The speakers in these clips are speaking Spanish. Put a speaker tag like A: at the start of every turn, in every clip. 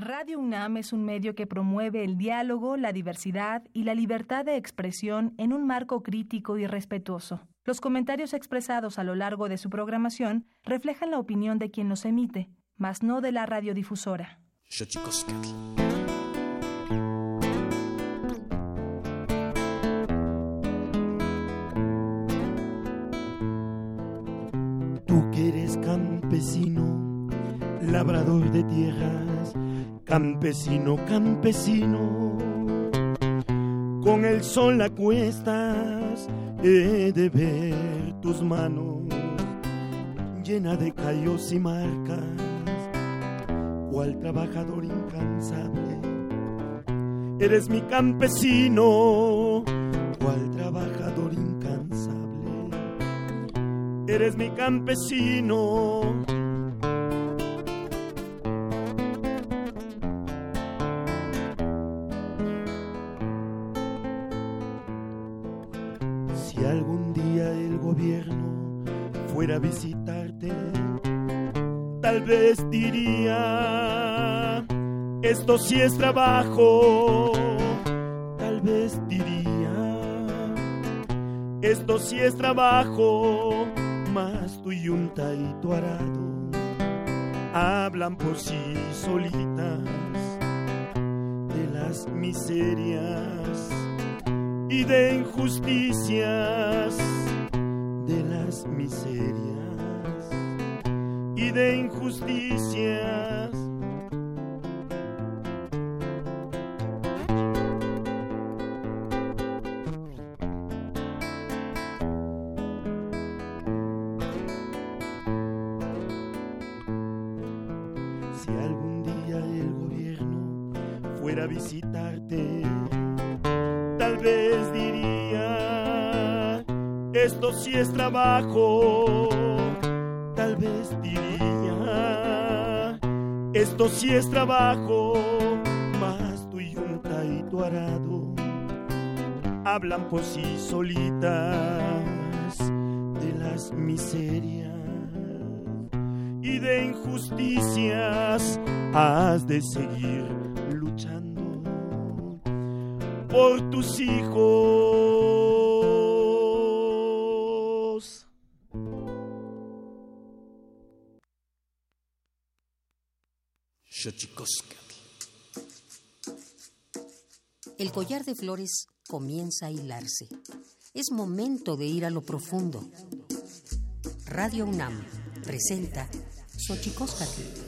A: Radio UNAM es un medio que promueve el diálogo, la diversidad y la libertad de expresión en un marco crítico y respetuoso. Los comentarios expresados a lo largo de su programación reflejan la opinión de quien los emite, mas no de la radiodifusora.
B: Tú que eres campesino, labrador de tierras, Campesino, campesino, con el sol a cuestas he de ver tus manos llena de callos y marcas, cual trabajador incansable. Eres mi campesino, cual trabajador incansable. Eres mi campesino esto sí es trabajo, tal vez diría, esto sí es trabajo, más tu yunta y tu arado hablan por sí solitas de las miserias y de injusticias de las miserias y de injusticias. Fuera a visitarte, tal vez esto sí es trabajo, tal vez diría, esto sí es trabajo, más tu yunta y tu arado hablan por sí solitas de las miserias y de injusticias, has de seguir por tus hijos
C: El collar de flores comienza a hilarse. Es momento de ir a lo profundo. Radio UNAM presenta Xochicóscatl,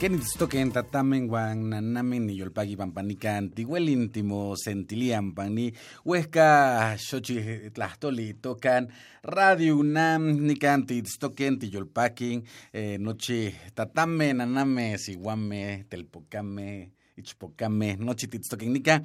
D: Kenitstoken tatamen guan nanamen ni yolpagi pampanica antiguel íntimo sentilian pani huesca xochi tlahtoli tocan radio unam nicanti stoken tiyolpakin eh, nochi tatame naname siguame telpocame ichpocame nochi titstoken nica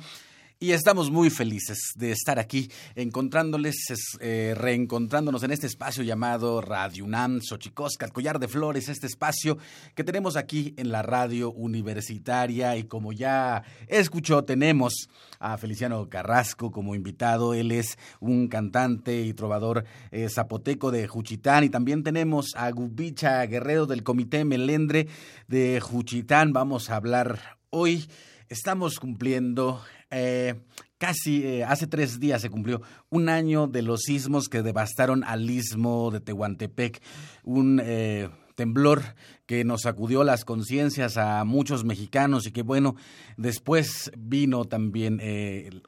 D: y estamos muy felices de estar aquí, encontrándoles, eh, reencontrándonos en este espacio llamado Radio UNAM, Xochicosca, Collar de Flores, este espacio que tenemos aquí en la radio universitaria. Y como ya escuchó, tenemos a Feliciano Carrasco como invitado. Él es un cantante y trovador eh, zapoteco de Juchitán. Y también tenemos a Gubicha Guerrero del Comité Melendre de Juchitán. Vamos a hablar hoy. Estamos cumpliendo eh, casi eh, hace tres días se cumplió un año de los sismos que devastaron al istmo de Tehuantepec, un eh, temblor que nos sacudió las conciencias a muchos mexicanos y que bueno, después vino también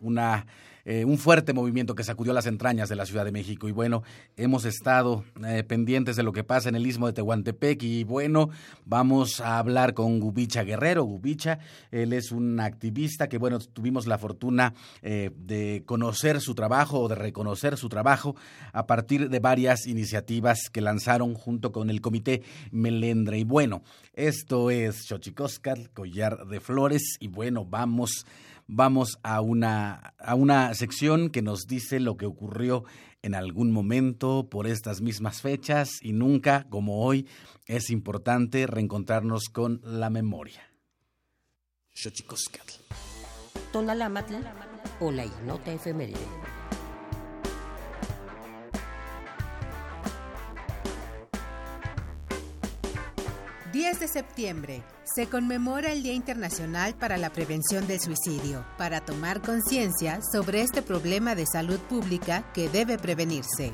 D: una eh, un fuerte movimiento que sacudió las entrañas de la Ciudad de México. Y bueno, hemos estado eh, pendientes de lo que pasa en el istmo de Tehuantepec. Y bueno, vamos a hablar con Gubicha Guerrero. Gubicha, él es un activista que, bueno, tuvimos la fortuna eh, de conocer su trabajo o de reconocer su trabajo a partir de varias iniciativas que lanzaron junto con el Comité Melendre. Y bueno, esto es Xochicóscar, Collar de Flores. Y bueno, vamos vamos a una, a una sección que nos dice lo que ocurrió en algún momento por estas mismas fechas y nunca, como hoy, es importante reencontrarnos con la memoria.
C: Tonalámatl o la ignota efeméride.
E: 10 de septiembre se conmemora el Día Internacional para la Prevención del Suicidio, para tomar conciencia sobre este problema de salud pública que debe prevenirse.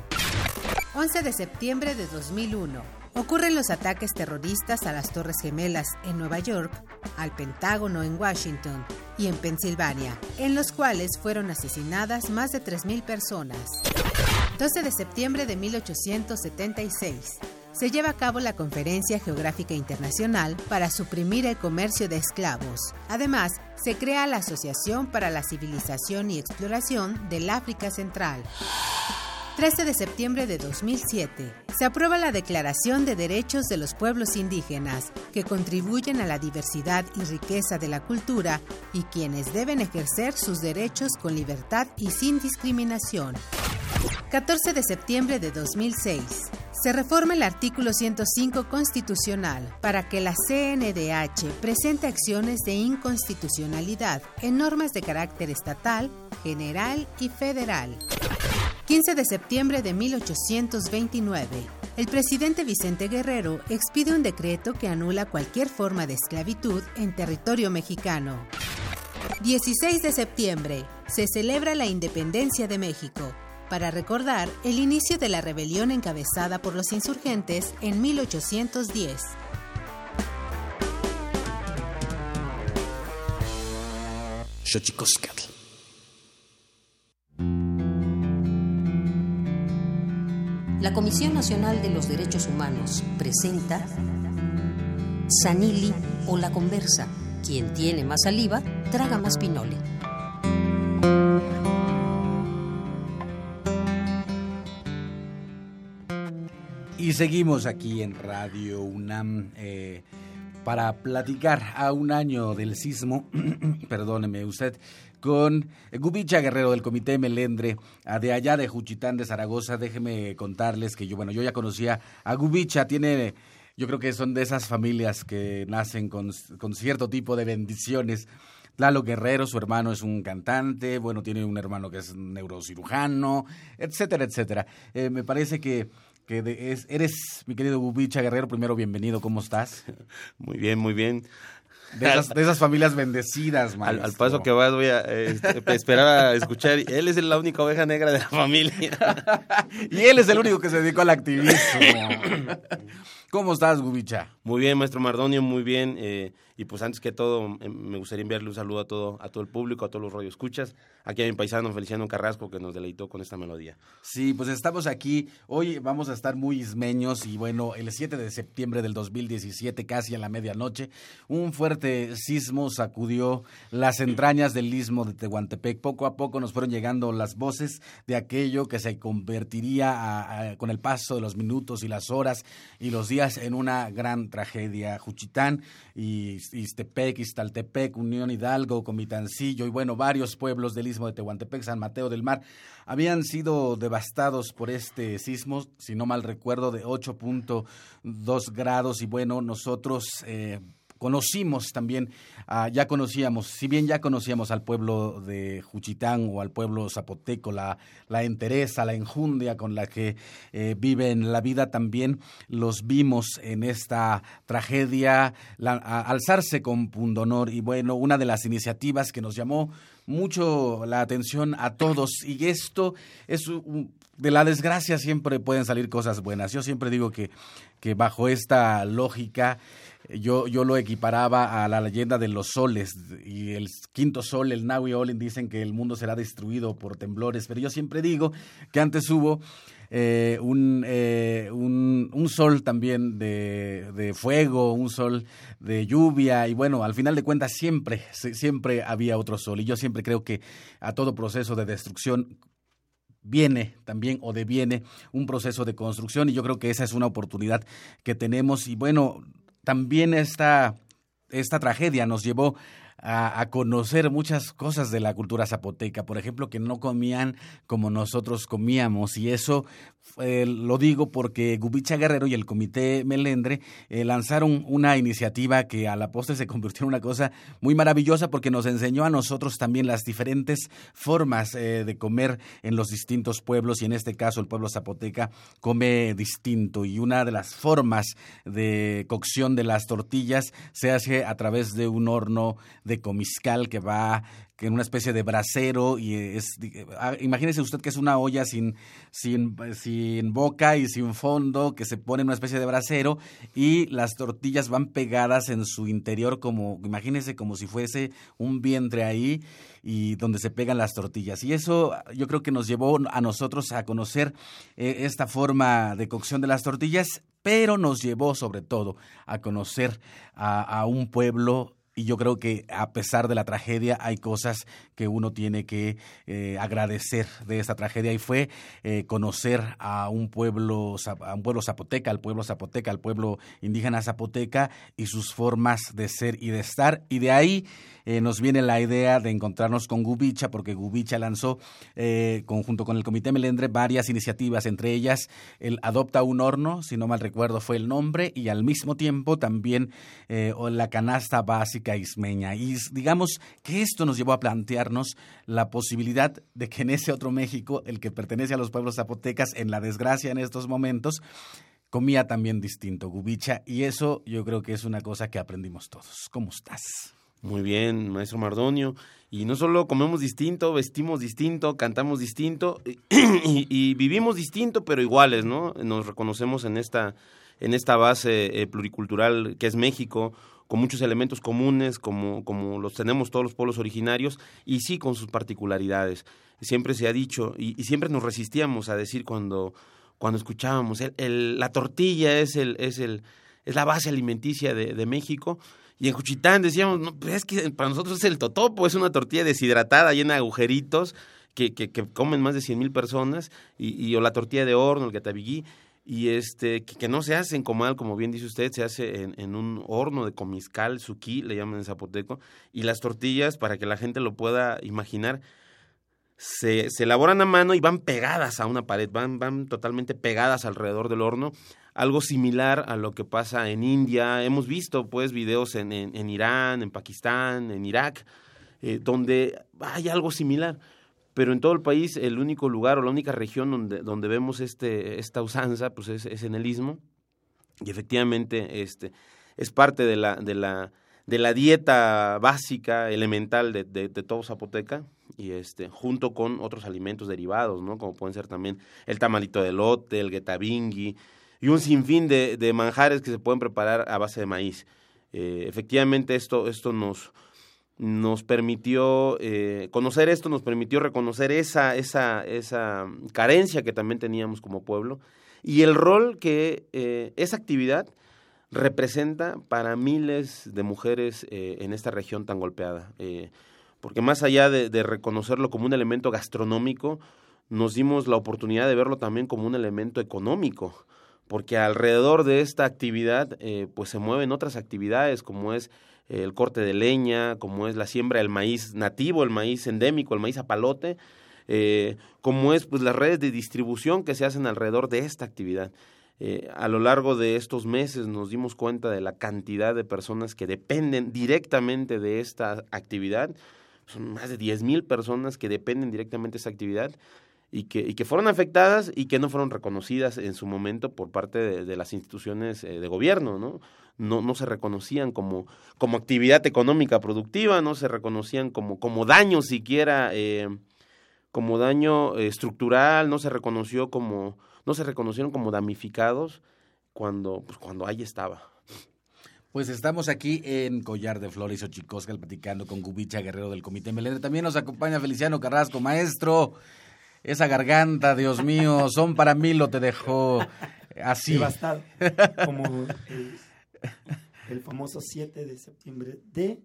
E: 11 de septiembre de 2001. Ocurren los ataques terroristas a las Torres Gemelas en Nueva York, al Pentágono en Washington y en Pensilvania, en los cuales fueron asesinadas más de 3.000 personas. 12 de septiembre de 1876 se lleva a cabo la Conferencia Geográfica Internacional para suprimir el comercio de esclavos. Además, se crea la Asociación para la Civilización y Exploración del África Central. 13 de septiembre de 2007, se aprueba la Declaración de Derechos de los Pueblos Indígenas, que contribuyen a la diversidad y riqueza de la cultura y quienes deben ejercer sus derechos con libertad y sin discriminación. 14 de septiembre de 2006, se reforma el artículo 105 constitucional para que la CNDH presente acciones de inconstitucionalidad en normas de carácter estatal, general y federal. 15 de septiembre de 1829. El presidente Vicente Guerrero expide un decreto que anula cualquier forma de esclavitud en territorio mexicano. 16 de septiembre. Se celebra la independencia de México para recordar el inicio de la rebelión encabezada por los insurgentes en 1810.
C: La Comisión Nacional de los Derechos Humanos presenta Sanili o la conversa. Quien tiene más saliva, traga más pinole.
D: Y seguimos aquí en Radio UNAM eh, para platicar a un año del sismo, perdóneme usted, con Gubicha Guerrero del Comité Melendre, de allá de Juchitán de Zaragoza. Déjeme contarles que yo, bueno, yo ya conocía a Gubicha, tiene, yo creo que son de esas familias que nacen con, con cierto tipo de bendiciones. Lalo Guerrero, su hermano es un cantante, bueno, tiene un hermano que es neurocirujano, etcétera, etcétera. Eh, me parece que que es, eres, mi querido Bubicha Guerrero, primero bienvenido, ¿cómo estás?
F: Muy bien, muy bien.
D: De esas, familias bendecidas,
F: al, al, paso que vas voy a este, esperar a escuchar. Él es la única oveja negra de la familia.
D: y él es el único que se dedicó al activismo. ¿Cómo estás, Gubicha?
F: Muy bien, maestro Mardonio, muy bien. Eh, y pues antes que todo, em, me gustaría enviarle un saludo a todo, a todo el público, a todos los radioescuchas, aquí a mi paisano Feliciano Carrasco que nos deleitó con esta melodía.
D: Sí, pues estamos aquí. Hoy vamos a estar muy ismeños y bueno, el 7 de septiembre del 2017, casi a la medianoche, un fuerte sismo sacudió las entrañas del istmo de Tehuantepec. Poco a poco nos fueron llegando las voces de aquello que se convertiría con el paso de los minutos y las horas y los días en una gran tragedia. Juchitán y Istepec, Iztaltepec, Unión Hidalgo, Comitancillo y bueno, varios pueblos del istmo de Tehuantepec, San Mateo del Mar, habían sido devastados por este sismo, si no mal recuerdo, de 8.2 grados y bueno, nosotros... Eh, conocimos también, ah, ya conocíamos, si bien ya conocíamos al pueblo de Juchitán o al pueblo zapoteco, la, la entereza, la enjundia con la que eh, viven la vida, también los vimos en esta tragedia, alzarse con pundonor y bueno, una de las iniciativas que nos llamó mucho la atención a todos y esto es de la desgracia siempre pueden salir cosas buenas. Yo siempre digo que, que bajo esta lógica yo, yo lo equiparaba a la leyenda de los soles y el quinto sol, el Naui Olin, dicen que el mundo será destruido por temblores, pero yo siempre digo que antes hubo eh, un, eh, un, un, sol también de, de, fuego, un sol de lluvia y bueno, al final de cuentas siempre, siempre había otro sol. Y yo siempre creo que a todo proceso de destrucción viene también o deviene un proceso de construcción y yo creo que esa es una oportunidad que tenemos. Y bueno, también esta, esta tragedia nos llevó a, conocer muchas cosas de la cultura zapoteca, por ejemplo, que no comían como nosotros comíamos, y eso eh, lo digo porque Gubicha Guerrero y el Comité Melendre eh, lanzaron una iniciativa que a la postre se convirtió en una cosa muy maravillosa porque nos enseñó a nosotros también las diferentes formas eh, de comer en los distintos pueblos y en este caso el pueblo zapoteca come distinto y una de las formas de cocción de las tortillas se hace a través de un horno de comiscal que va en una especie de brasero y es ah, imagínese usted que es una olla sin sin sin boca y sin fondo que se pone en una especie de brasero y las tortillas van pegadas en su interior como imagínese como si fuese un vientre ahí y donde se pegan las tortillas. Y eso yo creo que nos llevó a nosotros a conocer eh, esta forma de cocción de las tortillas pero nos llevó sobre todo a conocer a un pueblo y yo creo que a pesar de la tragedia hay cosas que uno tiene que eh, agradecer de esta tragedia y fue eh, conocer a un pueblo a un pueblo zapoteca, al pueblo zapoteca, al pueblo indígena zapoteca y sus formas de ser y de estar. Y de ahí eh, nos viene la idea de encontrarnos con Gubicha, porque Gubicha lanzó, eh, conjunto con el Comité Melendre, varias iniciativas, entre ellas el Adopta un Horno, si no mal recuerdo fue el nombre, y al mismo tiempo también eh, la canasta básica ismeña. Y digamos que esto nos llevó a plantearnos la posibilidad de que en ese otro México, el que pertenece a los pueblos zapotecas, en la desgracia en estos momentos, comía también distinto, Gubicha, y eso yo creo que es una cosa que aprendimos todos. ¿Cómo estás?
F: Muy bien, maestro Mardonio. Y no solo comemos distinto, vestimos distinto, cantamos distinto y, vivimos distinto, pero iguales, ¿no? Nos reconocemos en esta, en esta base eh, pluricultural que es México, con muchos elementos comunes, como, como los tenemos todos los pueblos originarios, y sí con sus particularidades. Siempre se ha dicho, y, siempre nos resistíamos a decir cuando, cuando escuchábamos, el, la tortilla es, el, es, el, es la base alimenticia de México y en Juchitán decíamos, no, pues es que para nosotros es el totopo, es una tortilla deshidratada, llena de agujeritos, que, que, que comen más de cien mil personas, y, o la tortilla de horno, el gatabigui, y este, que, no se hace en comal, como bien dice usted, se hace en, en un horno de comiscal, suquí, le llaman en zapoteco, y las tortillas, para que la gente lo pueda imaginar, se, se elaboran a mano y van pegadas a una pared, van, van totalmente pegadas alrededor del horno algo similar a lo que pasa en India. Hemos visto pues videos en, en, Irán, en Pakistán, en Irak, eh, donde hay algo similar. Pero en todo el país, el único lugar o la única región donde, donde vemos este, esta usanza pues es, es en el istmo. Y efectivamente este, es parte de la, de la, de la dieta básica, elemental de, de, de, todo Zapoteca, y este, junto con otros alimentos derivados, ¿no? Como pueden ser también el tamalito de lote, el guetabingui, y un sinfín de, manjares que se pueden preparar a base de maíz. Eh, efectivamente, esto, esto nos, nos permitió eh, conocer esto, nos permitió reconocer esa, esa, esa carencia que también teníamos como pueblo y el rol que eh, esa actividad representa para miles de mujeres en esta región tan golpeada. porque más allá de, reconocerlo como un elemento gastronómico, nos dimos la oportunidad de verlo también como un elemento económico porque alrededor de esta actividad eh, pues se mueven otras actividades como es el corte de leña, como es la siembra del maíz nativo, el maíz endémico, el maíz apalote, eh, como es pues las redes de distribución que se hacen alrededor de esta actividad. Eh, a lo largo de estos meses nos dimos cuenta de la cantidad de personas que dependen directamente de esta actividad. Son más de 10 mil personas que dependen directamente de esta actividad y que, y que fueron afectadas y que no fueron reconocidas en su momento por parte de, las instituciones eh, de gobierno, ¿no? No, no se reconocían como, como actividad económica productiva, no se reconocían como, como daño siquiera, eh, como daño estructural, no se reconoció como, no se reconocieron como damnificados cuando, pues, cuando ahí estaba.
D: Pues estamos aquí en Collar de Flores Ochicoscal platicando con Gubicha Guerrero del Comité Melende. También nos acompaña Feliciano Carrasco, maestro esa garganta, Dios mío, son para mí lo te dejó así.
B: Devastado, como el, famoso 7 de septiembre de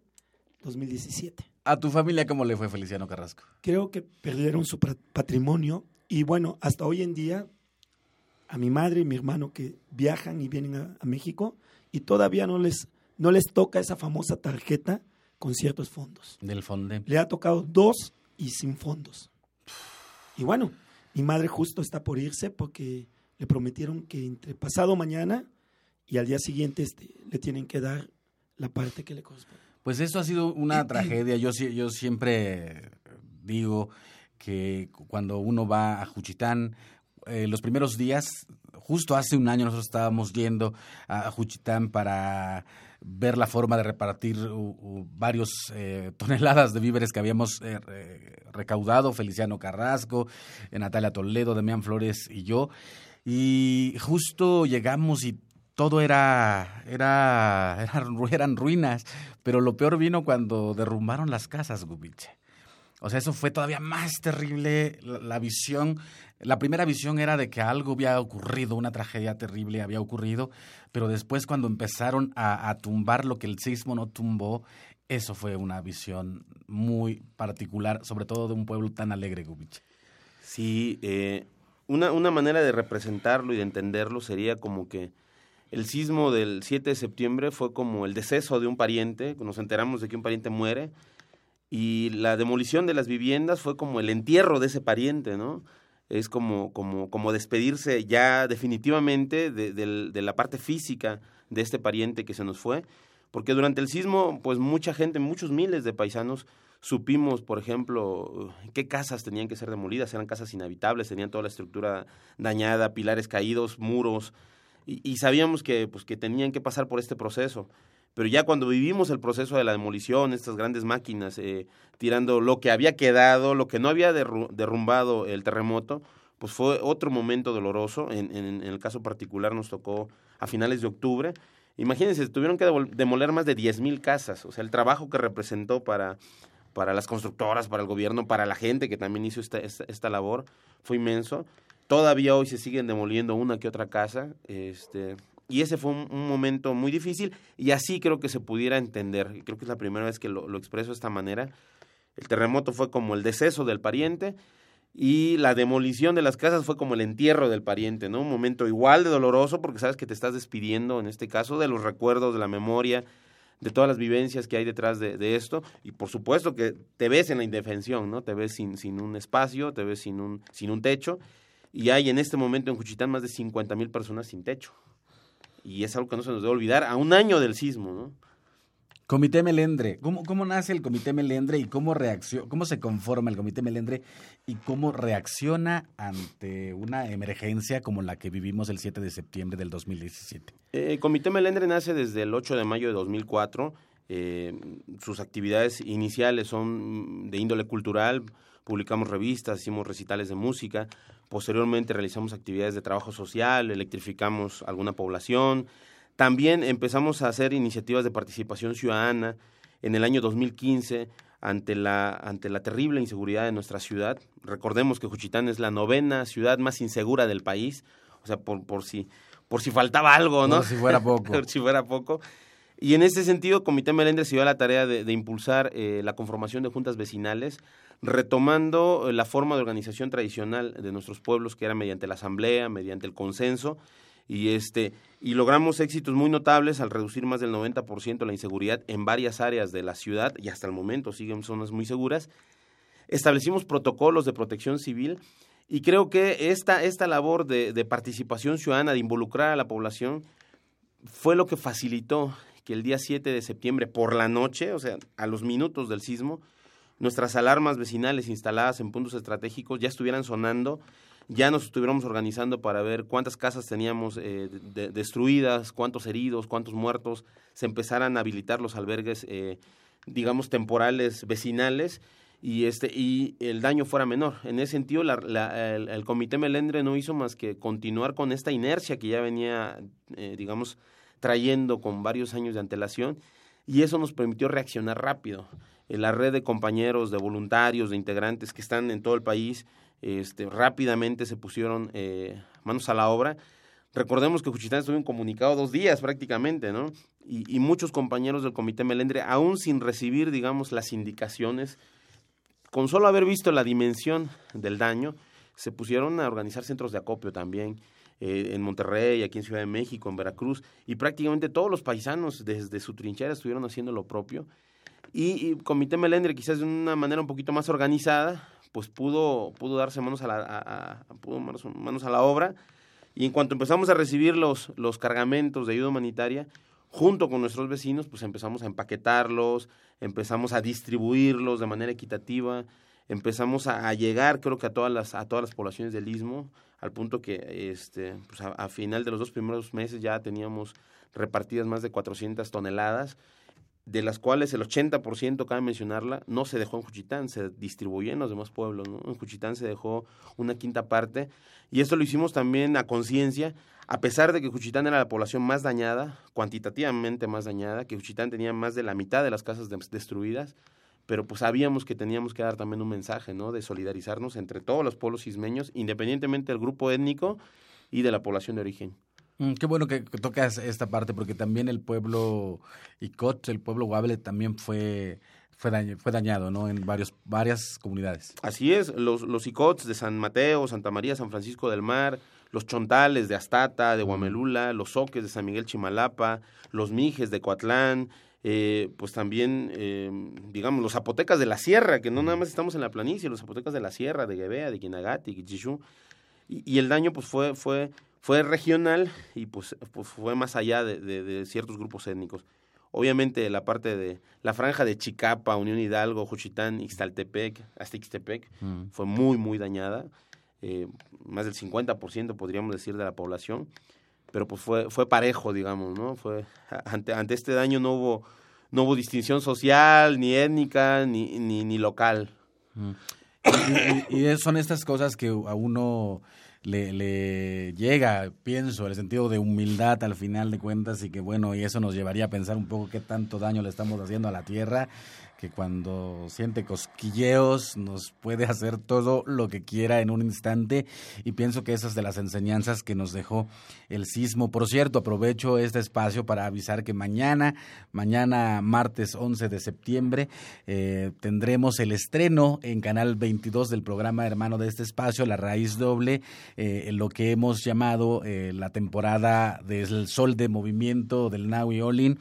B: 2017.
D: ¿A tu familia cómo le fue Feliciano Carrasco?
B: Creo que perdieron su patrimonio y bueno, hasta hoy en día a mi madre y mi hermano que viajan y vienen a, México y todavía no les, no les toca esa famosa tarjeta con ciertos fondos.
D: Del Fonde.
B: Le ha tocado dos y sin fondos. Y bueno, mi madre justo está por irse porque le prometieron que entre pasado mañana y al día siguiente este, le tienen que dar la parte que le corresponde.
D: Pues esto ha sido una tragedia. Yo, yo siempre digo que cuando uno va a Juchitán, eh, los primeros días, justo hace un año nosotros estábamos yendo a Juchitán para ver la forma de repartir varios eh, toneladas de víveres que habíamos eh, recaudado, Feliciano Carrasco, Natalia Toledo, Demián Flores y yo. Y justo llegamos y todo era, era, eran ruinas, pero lo peor vino cuando derrumbaron las casas, Gubiche. O sea, eso fue todavía más terrible la, visión. La primera visión era de que algo había ocurrido, una tragedia terrible había ocurrido, pero después cuando empezaron a, tumbar lo que el sismo no tumbó, eso fue una visión muy particular, sobre todo de un pueblo tan alegre, Gubich.
F: Sí, eh, una, una manera de representarlo y de entenderlo sería como que el sismo del 7 de septiembre fue como el deceso de un pariente, nos enteramos de que un pariente muere, y la demolición de las viviendas fue como el entierro de ese pariente, ¿no? Es como, como, como despedirse ya definitivamente de, de, la parte física de este pariente que se nos fue, porque durante el sismo, pues mucha gente, muchos miles de paisanos supimos, por ejemplo, qué casas tenían que ser demolidas, eran casas inhabitables, tenían toda la estructura dañada, pilares caídos, muros, y, y sabíamos que, pues, que tenían que pasar por este proceso pero ya cuando vivimos el proceso de la demolición, estas grandes máquinas eh, tirando lo que había quedado, lo que no había derrumbado el terremoto, pues fue otro momento doloroso. En, en, el caso particular nos tocó a finales de octubre. Imagínense, tuvieron que demoler más de 10.000 casas. O sea, el trabajo que representó para, para las constructoras, para el gobierno, para la gente que también hizo esta, esta, esta labor fue inmenso. Todavía hoy se siguen demoliendo una que otra casa. Este, y ese fue un, momento muy difícil y así creo que se pudiera entender. Creo que es la primera vez que lo, expreso de esta manera. El terremoto fue como el deceso del pariente y la demolición de las casas fue como el entierro del pariente, ¿no? Un momento igual de doloroso porque sabes que te estás despidiendo, en este caso, de los recuerdos, de la memoria, de todas las vivencias que hay detrás de, esto y por supuesto que te ves en la indefensión, ¿no? Te ves sin, sin un espacio, te ves sin un, sin un techo y hay en este momento en Juchitán más de 50 mil personas sin techo y es algo que no se nos debe olvidar a un año del sismo, ¿no?
D: Comité Melendre, ¿cómo, cómo nace el Comité Melendre y cómo, reacciona, cómo se conforma el Comité Melendre y cómo reacciona ante una emergencia como la que vivimos el 7 de septiembre del 2017?
F: Eh, el Comité Melendre nace desde el 8 de mayo de 2004. Eh, sus actividades iniciales son de índole cultural, publicamos revistas, hicimos recitales de música, posteriormente realizamos actividades de trabajo social, electrificamos alguna población, también empezamos a hacer iniciativas de participación ciudadana en el año 2015 ante la, ante la terrible inseguridad de nuestra ciudad. Recordemos que Juchitán es la novena ciudad más insegura del país, o sea, por, por, si, por si faltaba algo, ¿no?
D: Por si fuera poco.
F: por si fuera poco. Y en ese sentido, Comité Melendres se dio a la tarea de, impulsar eh, la conformación de juntas vecinales retomando eh, la forma de organización tradicional de nuestros pueblos, que era mediante la asamblea, mediante el consenso, y este y logramos éxitos muy notables al reducir más del 90% la inseguridad en varias áreas de la ciudad y hasta el momento siguen zonas muy seguras. Establecimos protocolos de protección civil y creo que esta, esta labor de participación ciudadana, de involucrar a la población, fue lo que facilitó que el día 7 de septiembre por la noche, o sea, a los minutos del sismo, nuestras alarmas vecinales instaladas en puntos estratégicos ya estuvieran sonando, ya nos estuviéramos organizando para ver cuántas casas teníamos eh, destruidas, cuántos heridos, cuántos muertos, se empezaran a habilitar los albergues, eh, digamos, temporales vecinales y este y el daño fuera menor. En ese sentido, el, Comité Melendre no hizo más que continuar con esta inercia que ya venía, eh, digamos, trayendo con varios años de antelación y eso nos permitió reaccionar rápido la red de compañeros, de voluntarios, de integrantes que están en todo el país, este, rápidamente se pusieron eh, manos a la obra. Recordemos que Juchitán estuvo comunicado dos días prácticamente, ¿no? Y, y, muchos compañeros del Comité Melendre, aún sin recibir, digamos, las indicaciones, con solo haber visto la dimensión del daño, se pusieron a organizar centros de acopio también. Eh, en Monterrey, aquí en Ciudad de México, en Veracruz, y prácticamente todos los paisanos desde su trinchera estuvieron haciendo lo propio Y, Comité Melendre, quizás de una manera un poquito más organizada, pues pudo, pudo darse manos a la, manos, a la obra. Y en cuanto empezamos a recibir los, los cargamentos de ayuda humanitaria, junto con nuestros vecinos, pues empezamos a empaquetarlos, empezamos a distribuirlos de manera equitativa, empezamos a, llegar, creo que a todas las, a todas las poblaciones del Istmo, al punto que este, pues a, final de los dos primeros meses ya teníamos repartidas más de 400 toneladas, de las cuales el 80%, cabe mencionarla, no se dejó en Juchitán, se distribuyó en los demás pueblos. ¿no? En Juchitán se dejó una quinta parte, y esto lo hicimos también a conciencia, a pesar de que Juchitán era la población más dañada, cuantitativamente más dañada, que Juchitán tenía más de la mitad de las casas destruidas, pero pues sabíamos que teníamos que dar también un mensaje, ¿no? De solidarizarnos entre todos los pueblos ismeños, independientemente del grupo étnico y de la población de origen.
D: Mm, qué bueno que, tocas esta parte, porque también el pueblo Icot, el pueblo Guable, también fue fue, fue dañado, ¿no? En varios, varias comunidades.
F: Así es, los, los Icots de San Mateo, Santa María, San Francisco del Mar, los chontales de Astata, de Guamelula, los soques de San Miguel Chimalapa, los mijes de Coatlán, eh, pues también, eh, digamos, los zapotecas de la sierra, que no nada más estamos en la planicie, los zapotecas de la sierra, de Guevea, de Quinagati, Quichichú, y, y, el daño pues fue, fue, fue regional y pues, pues fue más allá de, de, ciertos grupos étnicos. Obviamente la parte de la franja de Chicapa, Unión Hidalgo, Juchitán, Ixtaltepec, hasta Ixtepec, fue muy, muy dañada. Eh, más del 50% podríamos decir de la población, pero pues fue, fue parejo, digamos, ¿no? Fue, ante, ante este daño no hubo, no hubo distinción social, ni étnica, ni, ni, ni local.
D: Y, y, son estas cosas que a uno le, le llega, pienso, el sentido de humildad al final de cuentas y que bueno, y eso nos llevaría a pensar un poco qué tanto daño le estamos haciendo a la tierra que cuando siente cosquilleos nos puede hacer todo lo que quiera en un instante y pienso que esas de las enseñanzas que nos dejó el sismo. Por cierto, aprovecho este espacio para avisar que mañana, mañana martes 11 de septiembre, eh, tendremos el estreno en Canal 22 del programa hermano de este espacio, La Raíz Doble, eh, lo que hemos llamado eh, la temporada del Sol de Movimiento del Now y Olin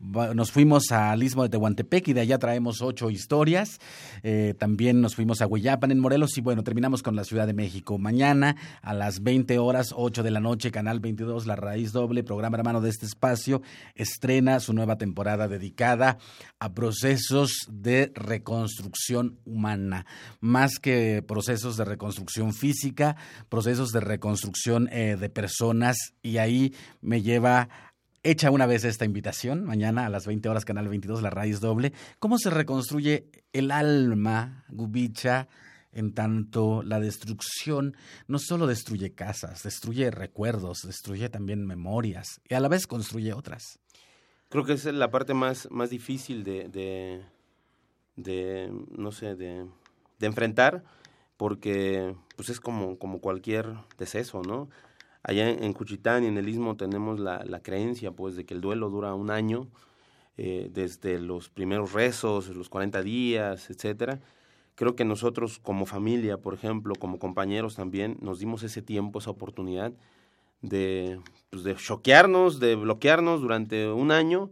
D: nos fuimos al Istmo de Tehuantepec y de allá traemos ocho historias. Eh, también nos fuimos a Hueyapan en Morelos y bueno, terminamos con la Ciudad de México. Mañana a las 20 horas, 8 de la noche, Canal 22, La Raíz Doble, programa hermano de este espacio, estrena su nueva temporada dedicada a procesos de reconstrucción humana. Más que procesos de reconstrucción física, procesos de reconstrucción eh, de personas y ahí me lleva Echa una vez esta invitación, mañana a las 20 horas, Canal 22, La Raíz Doble. ¿Cómo se reconstruye el alma, Gubicha, en tanto la destrucción no solo destruye casas, destruye recuerdos, destruye también memorias y a la vez construye otras?
F: Creo que es la parte más, más difícil de, de, de no sé, de, de enfrentar, porque pues es como, como cualquier deceso, ¿no? Allá en, Cuchitán y en el Istmo tenemos la, la, creencia pues de que el duelo dura un año, eh, desde los primeros rezos, los 40 días, etcétera. Creo que nosotros como familia, por ejemplo, como compañeros también, nos dimos ese tiempo, esa oportunidad de, pues, de choquearnos, de bloquearnos durante un año.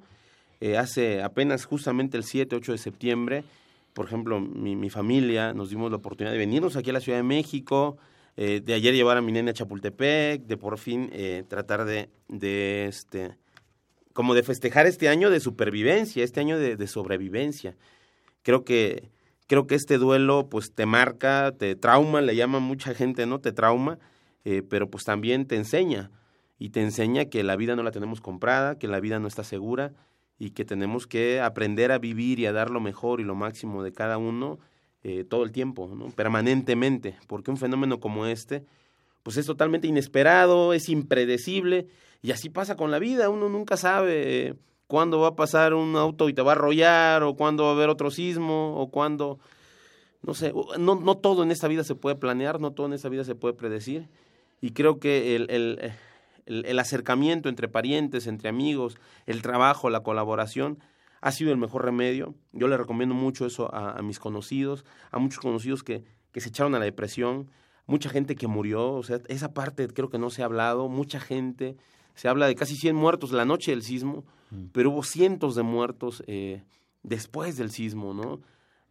F: Eh, hace apenas justamente el 7, 8 de septiembre, por ejemplo, mi, mi familia nos dimos la oportunidad de venirnos aquí a la Ciudad de México, eh, de ayer llevar a mi nene a Chapultepec, de por fin eh, tratar de, de, este, como de festejar este año de supervivencia, este año de, sobrevivencia. Creo que, creo que este duelo pues te marca, te trauma, le llama mucha gente, ¿no? Te trauma, eh, pero pues también te enseña y te enseña que la vida no la tenemos comprada, que la vida no está segura y que tenemos que aprender a vivir y a dar lo mejor y lo máximo de cada uno eh, todo el tiempo, permanentemente, porque un fenómeno como este, pues es totalmente inesperado, es impredecible, y así pasa con la vida, uno nunca sabe cuándo va a pasar un auto y te va a arrollar, o cuándo va a haber otro sismo, o cuándo, no sé, no, todo en esta vida se puede planear, no todo en esta vida se puede predecir, y creo que el, el acercamiento entre parientes, entre amigos, el trabajo, la colaboración, ha sido el mejor remedio. Yo le recomiendo mucho eso a, mis conocidos, a muchos conocidos que, que, se echaron a la depresión, mucha gente que murió, o sea, esa parte creo que no se ha hablado, mucha gente, se habla de casi 100 muertos la noche del sismo, mm. pero hubo cientos de muertos eh, después del sismo, ¿no?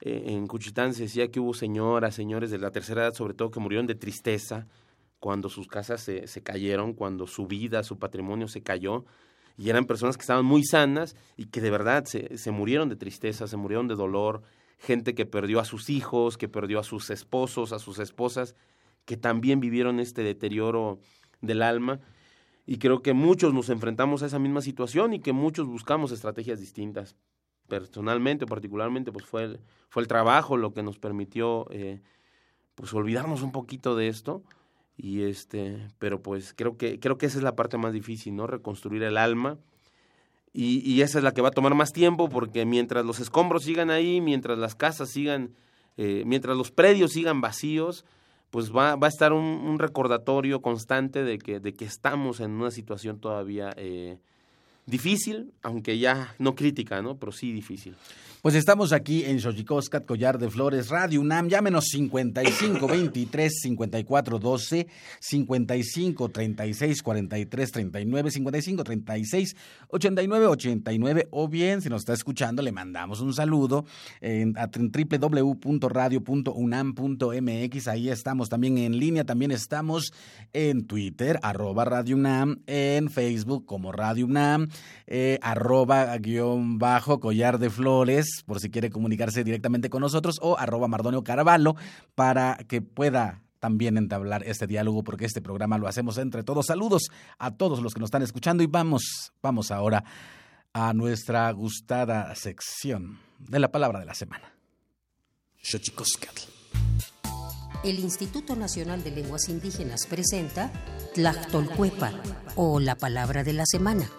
F: Eh, en Cuchitán se decía que hubo señoras, señores de la tercera edad, sobre todo, que murieron de tristeza cuando sus casas se, se cayeron, cuando su vida, su patrimonio se cayó, y eran personas que estaban muy sanas y que de verdad se, se murieron de tristeza, se murieron de dolor, gente que perdió a sus hijos, que perdió a sus esposos, a sus esposas, que también vivieron este deterioro del alma. Y creo que muchos nos enfrentamos a esa misma situación y que muchos buscamos estrategias distintas. Personalmente o particularmente pues fue el, fue el trabajo lo que nos permitió eh, pues olvidarnos un poquito de esto y este pero pues creo que creo que esa es la parte más difícil no reconstruir el alma y, y esa es la que va a tomar más tiempo porque mientras los escombros sigan ahí mientras las casas sigan eh, mientras los predios sigan vacíos pues va, va a estar un, recordatorio constante de que de que estamos en una situación todavía eh, difícil, aunque ya no crítica, ¿no? Pero sí difícil.
D: Pues estamos aquí en Xochicoscat, Collar de Flores, Radio UNAM. Llámenos 55 23 54 12, 55 36 43 39, 55 36 89 89. O bien, si nos está escuchando, le mandamos un saludo en, a www.radio.unam.mx. Ahí estamos también en línea. También estamos en Twitter, arroba Radio UNAM, en Facebook como Radio UNAM, eh, arroba guion bajo Collar de Flores por si quiere comunicarse directamente con nosotros, o arroba Mardonio Caraballo, para que pueda también entablar este diálogo, porque este programa lo hacemos entre todos. Saludos a todos los que nos están escuchando y vamos, vamos ahora a nuestra gustada sección de la palabra de la semana.
C: El Instituto Nacional de Lenguas Indígenas presenta Tlactolcuepa o la palabra de la semana.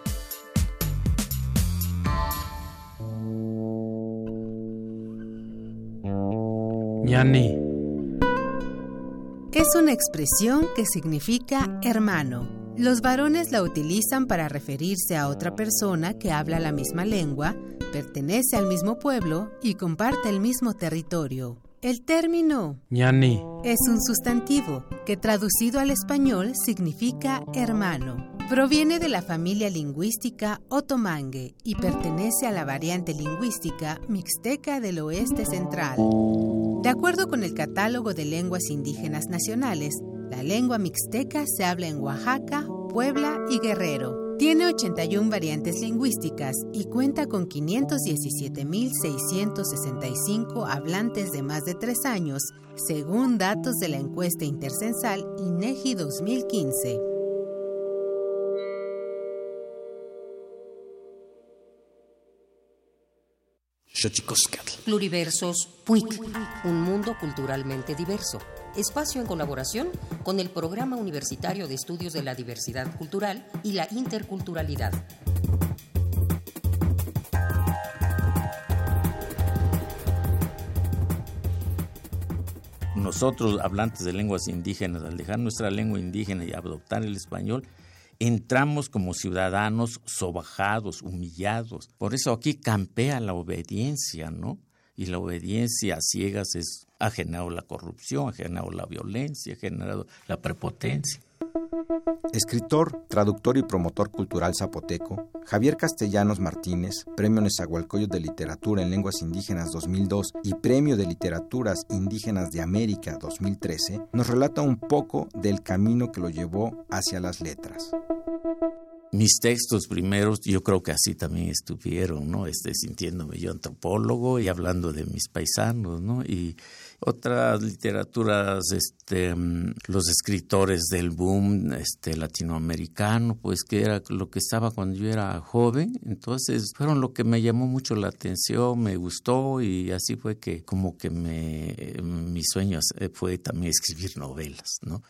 E: Es una expresión que significa hermano. Los varones la utilizan para referirse a otra persona que habla la misma lengua, pertenece al mismo pueblo y comparte el mismo territorio. El término
G: ñani
E: es un sustantivo que traducido al español significa hermano. Proviene de la familia lingüística otomangue y pertenece a la variante lingüística mixteca del oeste central. De acuerdo con el Catálogo de Lenguas Indígenas Nacionales, la lengua mixteca se habla en Oaxaca, Puebla y Guerrero. Tiene 81 variantes lingüísticas y cuenta con 517.665 hablantes de más de 3 años, según datos de la encuesta intercensal INEGI 2015.
C: Pluriversos PUIC, un mundo culturalmente diverso. Espacio en colaboración con el Programa Universitario de Estudios de la Diversidad Cultural y la Interculturalidad.
G: Nosotros, hablantes de lenguas indígenas, al dejar nuestra lengua indígena y adoptar el español, entramos como ciudadanos sobajados, humillados. Por eso aquí campea la obediencia, ¿no? Y la obediencia a ciegas es, ha generado la corrupción, ha generado la violencia, ha generado la prepotencia.
H: Escritor, traductor y promotor cultural zapoteco, Javier Castellanos Martínez, Premio Nezahualcóyotl de Literatura en Lenguas Indígenas 2002 y Premio de Literaturas Indígenas de América 2013, nos relata un poco del camino que lo llevó hacia las letras.
G: Mis textos primeros, yo creo que así también estuvieron, ¿no? Este, sintiéndome yo antropólogo y hablando de mis paisanos, ¿no? Y otras literaturas, este, los escritores del boom este, latinoamericano, pues que era lo que estaba cuando yo era joven, entonces fueron lo que me llamó mucho la atención, me gustó y así fue que como que me, mis sueños fue también escribir novelas, ¿no?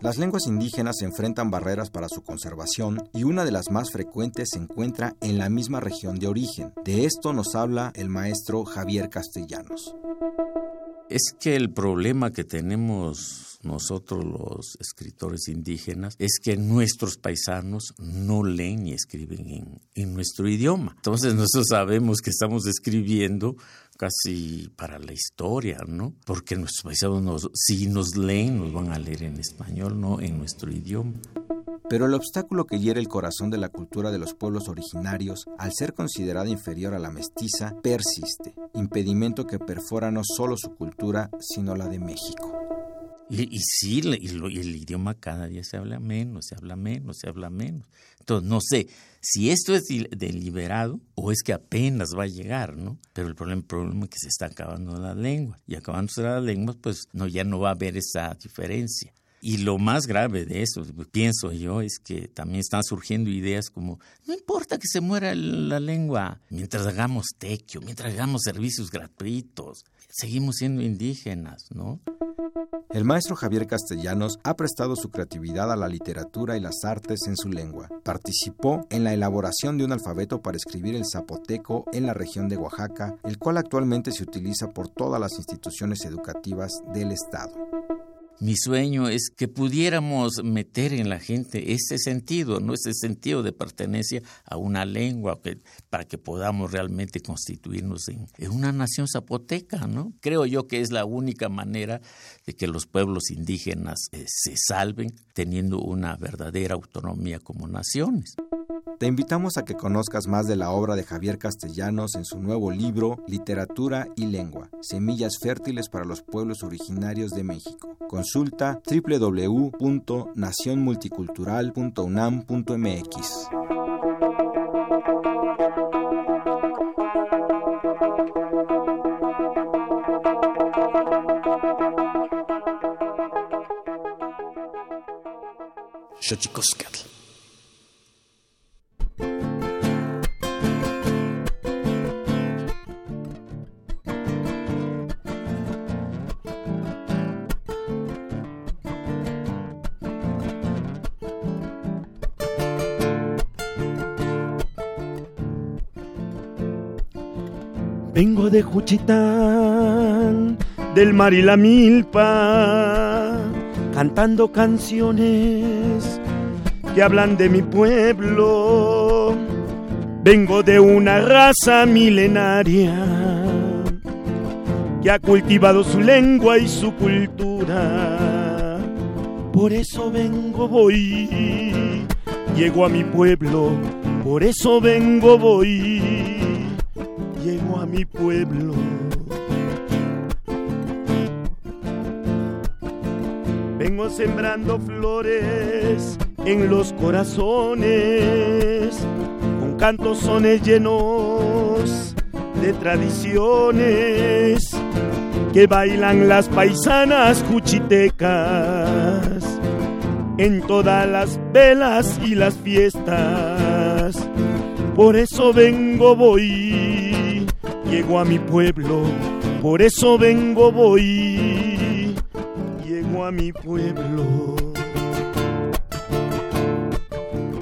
H: Las lenguas indígenas enfrentan barreras para su conservación y una de las más frecuentes se encuentra en la misma región de origen. De esto nos habla el maestro Javier Castellanos.
G: Es que el problema que tenemos nosotros los escritores indígenas es que nuestros paisanos no leen ni escriben en, en, nuestro idioma. Entonces nosotros sabemos que estamos escribiendo casi para la historia, ¿no? Porque nuestros paisanos, nos, si nos leen, nos van a leer en español, no en nuestro idioma.
H: Pero el obstáculo que hiere el corazón de la cultura de los pueblos originarios, al ser considerada inferior a la mestiza, persiste, impedimento que perfora no solo su cultura, sino la de México.
G: Y, sí, el idioma cada día se habla menos, se habla menos, se habla menos. Entonces, no sé si esto es deliberado o es que apenas va a llegar, ¿no? Pero el problema, es que se está acabando la lengua. Y acabándose la lengua, pues no, ya no va a haber esa diferencia. Y lo más grave de eso, pienso yo, es que también están surgiendo ideas como, no importa que se muera la lengua, mientras hagamos tequio, mientras hagamos servicios gratuitos, seguimos siendo indígenas, ¿no?
H: El maestro Javier Castellanos ha prestado su creatividad a la literatura y las artes en su lengua. Participó en la elaboración de un alfabeto para escribir el zapoteco en la región de Oaxaca, el cual actualmente se utiliza por todas las instituciones educativas del Estado.
G: Mi sueño es que pudiéramos meter en la gente ese sentido, no ese sentido de pertenencia a una lengua, para que podamos realmente constituirnos en, una nación zapoteca, ¿no? Creo yo que es la única manera de que los pueblos indígenas eh, se salven teniendo una verdadera autonomía como naciones.
H: Te invitamos a que conozcas más de la obra de Javier Castellanos en su nuevo libro Literatura y Lengua, Semillas Fértiles para los Pueblos Originarios de México. Consulta www.nacionmulticultural.unam.mx.
B: de Juchitán, del mar y la milpa, cantando canciones que hablan de mi pueblo. Vengo de una raza milenaria que ha cultivado su lengua y su cultura. Por eso vengo, voy, llego a mi pueblo, por eso vengo, voy sembrando flores en los corazones, con cantos sones llenos de tradiciones que bailan las paisanas cuchitecas en todas las velas y las fiestas. Por eso vengo, voy llego a mi pueblo, por eso vengo, voy, mi pueblo.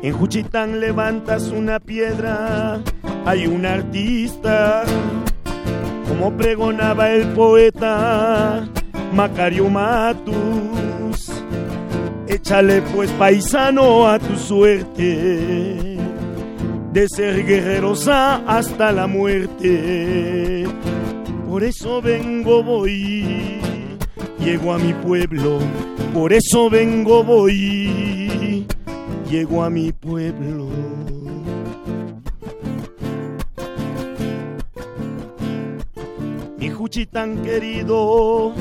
B: En Juchitán levantas una piedra, hay un artista, como pregonaba el poeta Macario Matus. Échale pues paisano a tu suerte de ser guerrerosa hasta la muerte. Por eso vengo, voy, llego a mi pueblo, por eso vengo, voy, llego a mi pueblo. Mi Juchi tan querido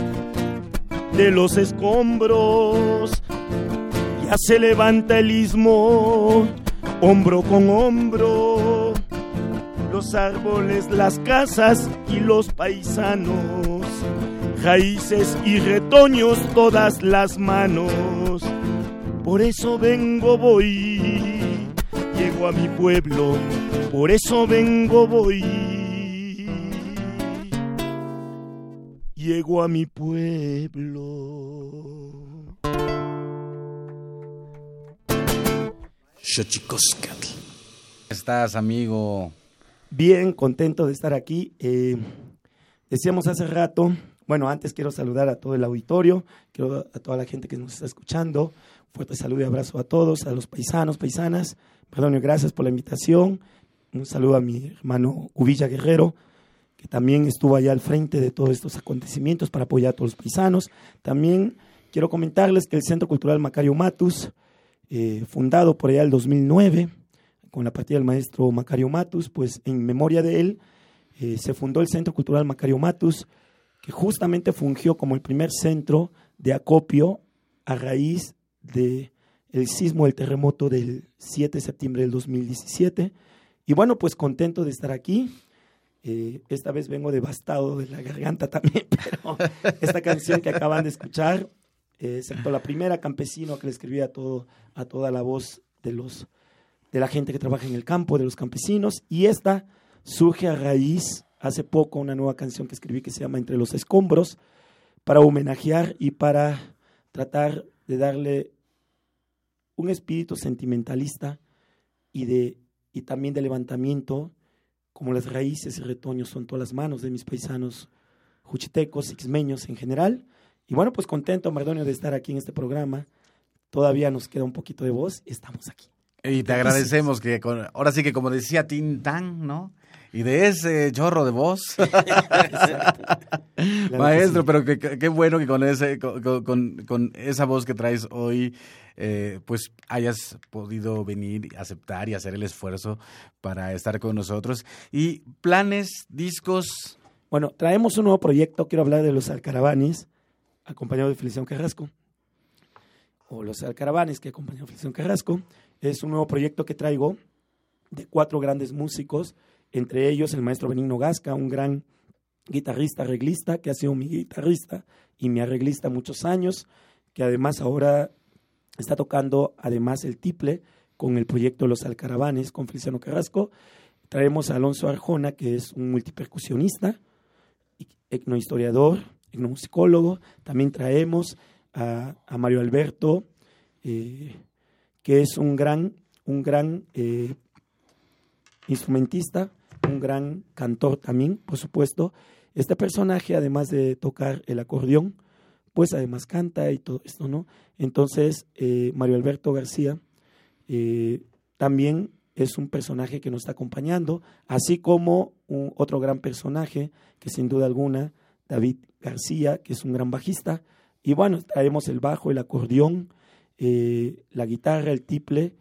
B: de los escombros, ya se levanta el istmo hombro con hombro, los árboles, las casas y los paisanos, raíces y retoños, todas las manos. Por eso vengo, voy, llego a mi pueblo, por eso vengo, voy. Llego a mi pueblo.
D: Xochicoscatl. ¿Estás, amigo?
B: Bien, contento de estar aquí. Eh, decíamos hace rato, bueno, antes quiero saludar a todo el auditorio, quiero a toda la gente que nos está escuchando. Fuerte saludo y abrazo a todos, a los paisanos, paisanas. Perdón, gracias por la invitación. Un saludo a mi hermano Uvilla Guerrero, que también estuvo allá al frente de todos estos acontecimientos para apoyar a todos los paisanos. También quiero comentarles que el Centro Cultural Macario Matus eh, fundado por allá el 2009 con la partida del maestro Macario Matus, pues en memoria de él eh, se fundó el Centro Cultural Macario Matus, que justamente fungió como el primer centro de acopio a raíz del el sismo del terremoto del 7 de septiembre del 2017. Y bueno, pues contento de estar aquí. Eh, esta vez vengo devastado de la garganta también, pero esta canción que acaban de escuchar, eh, excepto la primera, Campesino, que le escribí a, todo, a toda la voz de, los, de la gente que trabaja en el campo, de los campesinos, y esta surge a raíz, hace poco, una nueva canción que escribí que se llama Entre los Escombros, para homenajear y para tratar de darle un espíritu sentimentalista y, de, y también de levantamiento, como las raíces y retoños son todas las manos de mis paisanos juchitecos, xmeños en general. Y bueno, pues contento, Mardonio, de estar aquí en este programa. Todavía nos queda un poquito de voz estamos aquí.
D: Y te agradecemos que ahora sí que como decía Tintán, ¿no? Y de ese chorro de voz. Maestro, pero qué bueno que con ese con, con, esa voz que traes hoy eh, pues hayas podido venir, aceptar y hacer el esfuerzo para estar con nosotros. Y planes, discos.
B: Bueno, traemos un nuevo proyecto, quiero hablar de los Alcaravanes, acompañado de Feliciano Carrasco. O los Alcaravanes que acompañan a Feliciano Carrasco. Es un nuevo proyecto que traigo de cuatro grandes músicos, entre ellos el maestro Benigno Gasca, un gran guitarrista, arreglista, que ha sido mi guitarrista y mi arreglista muchos años, que además ahora Está tocando además el tiple con el proyecto Los Alcaravanes con Feliciano Carrasco. Traemos a Alonso Arjona, que es un multipercusionista, etnohistoriador, etnomusicólogo. También traemos a, Mario Alberto, eh, que es un gran, un gran eh, instrumentista, un gran cantor también, por supuesto. Este personaje, además de tocar el acordeón, pues además canta y todo esto, ¿no? Entonces, eh, Mario Alberto García eh, también es un personaje que nos está acompañando, así como un, otro gran personaje, que sin duda alguna, David García, que es un gran bajista. Y bueno, traemos el bajo, el acordeón, eh, la guitarra, el tiple,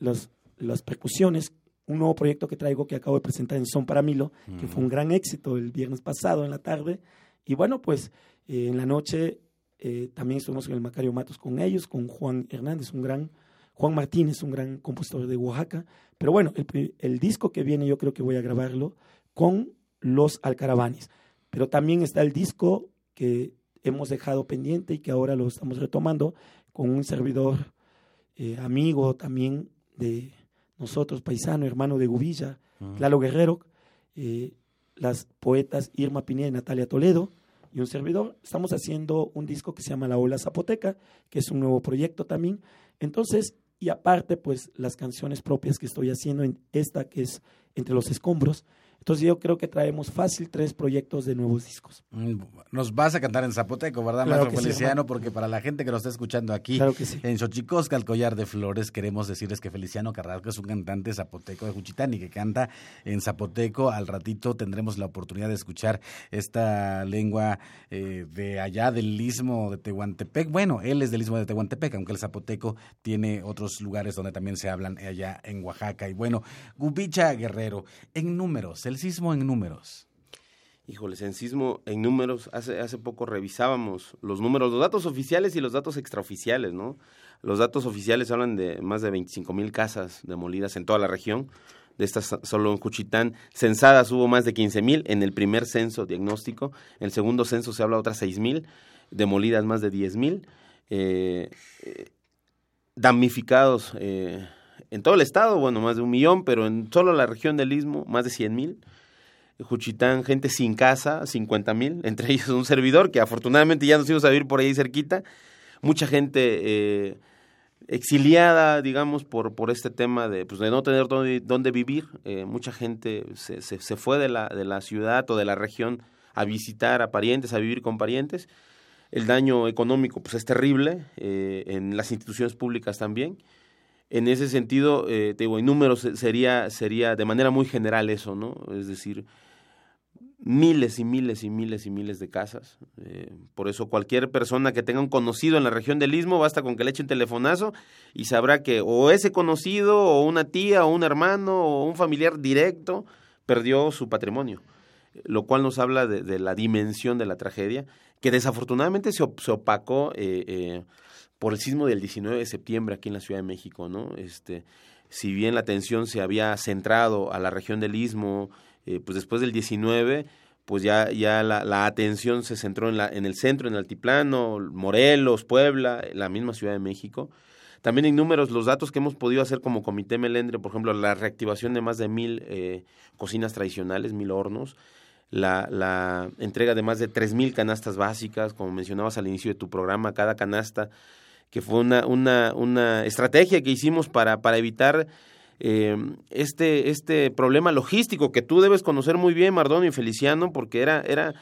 B: los, las percusiones, un nuevo proyecto que traigo que acabo de presentar en Son para Milo, que fue un gran éxito el viernes pasado en la tarde. Y bueno, pues eh, en la noche eh, también estuvimos en el Macario Matos con ellos, con Juan Hernández, un gran, Juan Martínez, un gran compositor de Oaxaca. Pero bueno, el, el disco que viene yo creo que voy a grabarlo con los Alcaravanes. Pero también está el disco que hemos dejado pendiente y que ahora lo estamos retomando con un servidor eh, amigo también de nosotros, paisano, hermano de Gubilla, Lalo Guerrero, las poetas Irma Pineda y Natalia Toledo, y un servidor. Estamos haciendo un disco que se llama La Ola Zapoteca, que es un nuevo proyecto también. Entonces, y aparte, pues las canciones propias que estoy haciendo en esta que es Entre los Escombros, entonces yo creo que traemos fácil tres proyectos de nuevos discos.
D: Mm, nos vas a cantar en zapoteco, ¿verdad, maestro Feliciano? porque para la gente que nos está escuchando aquí en Xochicosca, el collar de flores, queremos decirles que Feliciano Carrasco es un cantante zapoteco de Juchitán y que canta en zapoteco. Al ratito tendremos la oportunidad de escuchar esta lengua eh, de allá del istmo de Tehuantepec. Bueno, él es del istmo de Tehuantepec, aunque el zapoteco tiene otros lugares donde también se hablan allá en Oaxaca. Y bueno, Gubicha Guerrero, en números, el sismo en números.
F: Híjoles, en sismo en números, hace, hace poco revisábamos los números, los datos oficiales y los datos extraoficiales, ¿no? Los datos oficiales hablan de más de 25 mil casas demolidas en toda la región. De estas, solo en Cuchitán, censadas hubo más de 15 mil en el primer censo diagnóstico. En el segundo censo se habla de otras 6 mil, demolidas más de 10 mil. Eh, eh, damnificados eh, en todo el estado, bueno, más de un millón, pero en solo la región del Istmo, más de 100 mil. Juchitán, gente sin casa, 50 mil, entre ellos un servidor que afortunadamente ya nos íbamos a vivir por ahí cerquita. Mucha gente eh, exiliada, digamos, por, por este tema de, pues, de no tener dónde, vivir. Eh, mucha gente se, se, fue de la, de la ciudad o de la región a visitar a parientes, a vivir con parientes. El daño económico pues, es terrible, eh, en las instituciones públicas también en ese sentido, eh, te digo, en números sería, sería de manera muy general eso, ¿no? Es decir, miles y miles y miles y miles de casas. Eh, por eso cualquier persona que tenga un conocido en la región del Istmo, basta con que le eche un telefonazo y sabrá que o ese conocido, o una tía, o un hermano, o un familiar directo perdió su patrimonio. Lo cual nos habla de, la dimensión de la tragedia, que desafortunadamente se, opacó eh, eh, por el sismo del 19 de septiembre aquí en la Ciudad de México. ¿no? Este, si bien la atención se había centrado a la región del Istmo, eh, pues después del 19, pues ya, ya la, atención se centró en, la, en el centro, en el altiplano, Morelos, Puebla, la misma Ciudad de México. También en números, los datos que hemos podido hacer como Comité Melendre, por ejemplo, la reactivación de más de mil eh, cocinas tradicionales, mil hornos, la, la entrega de más de tres mil canastas básicas, como mencionabas al inicio de tu programa, cada canasta, que fue una, una, una estrategia que hicimos para, para evitar eh, este, este problema logístico que tú debes conocer muy bien, Mardonio y Feliciano, porque era, era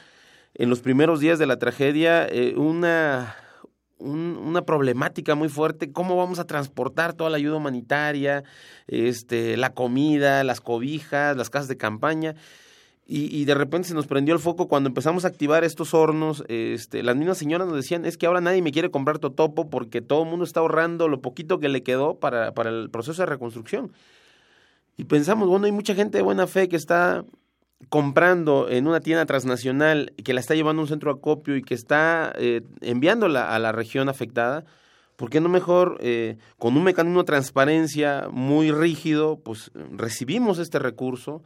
F: en los primeros días de la tragedia eh, una, una problemática muy fuerte, cómo vamos a transportar toda la ayuda humanitaria, este, la comida, las cobijas, las casas de campaña. Y, de repente se nos prendió el foco cuando empezamos a activar estos hornos. Este, las mismas señoras nos decían, es que ahora nadie me quiere comprar totopo porque todo el mundo está ahorrando lo poquito que le quedó para, para el proceso de reconstrucción. Y pensamos, bueno, hay mucha gente de buena fe que está comprando en una tienda transnacional, que la está llevando a un centro de acopio y que está eh, enviándola a la región afectada. ¿Por qué no mejor eh, con un mecanismo de transparencia muy rígido, pues recibimos este recurso?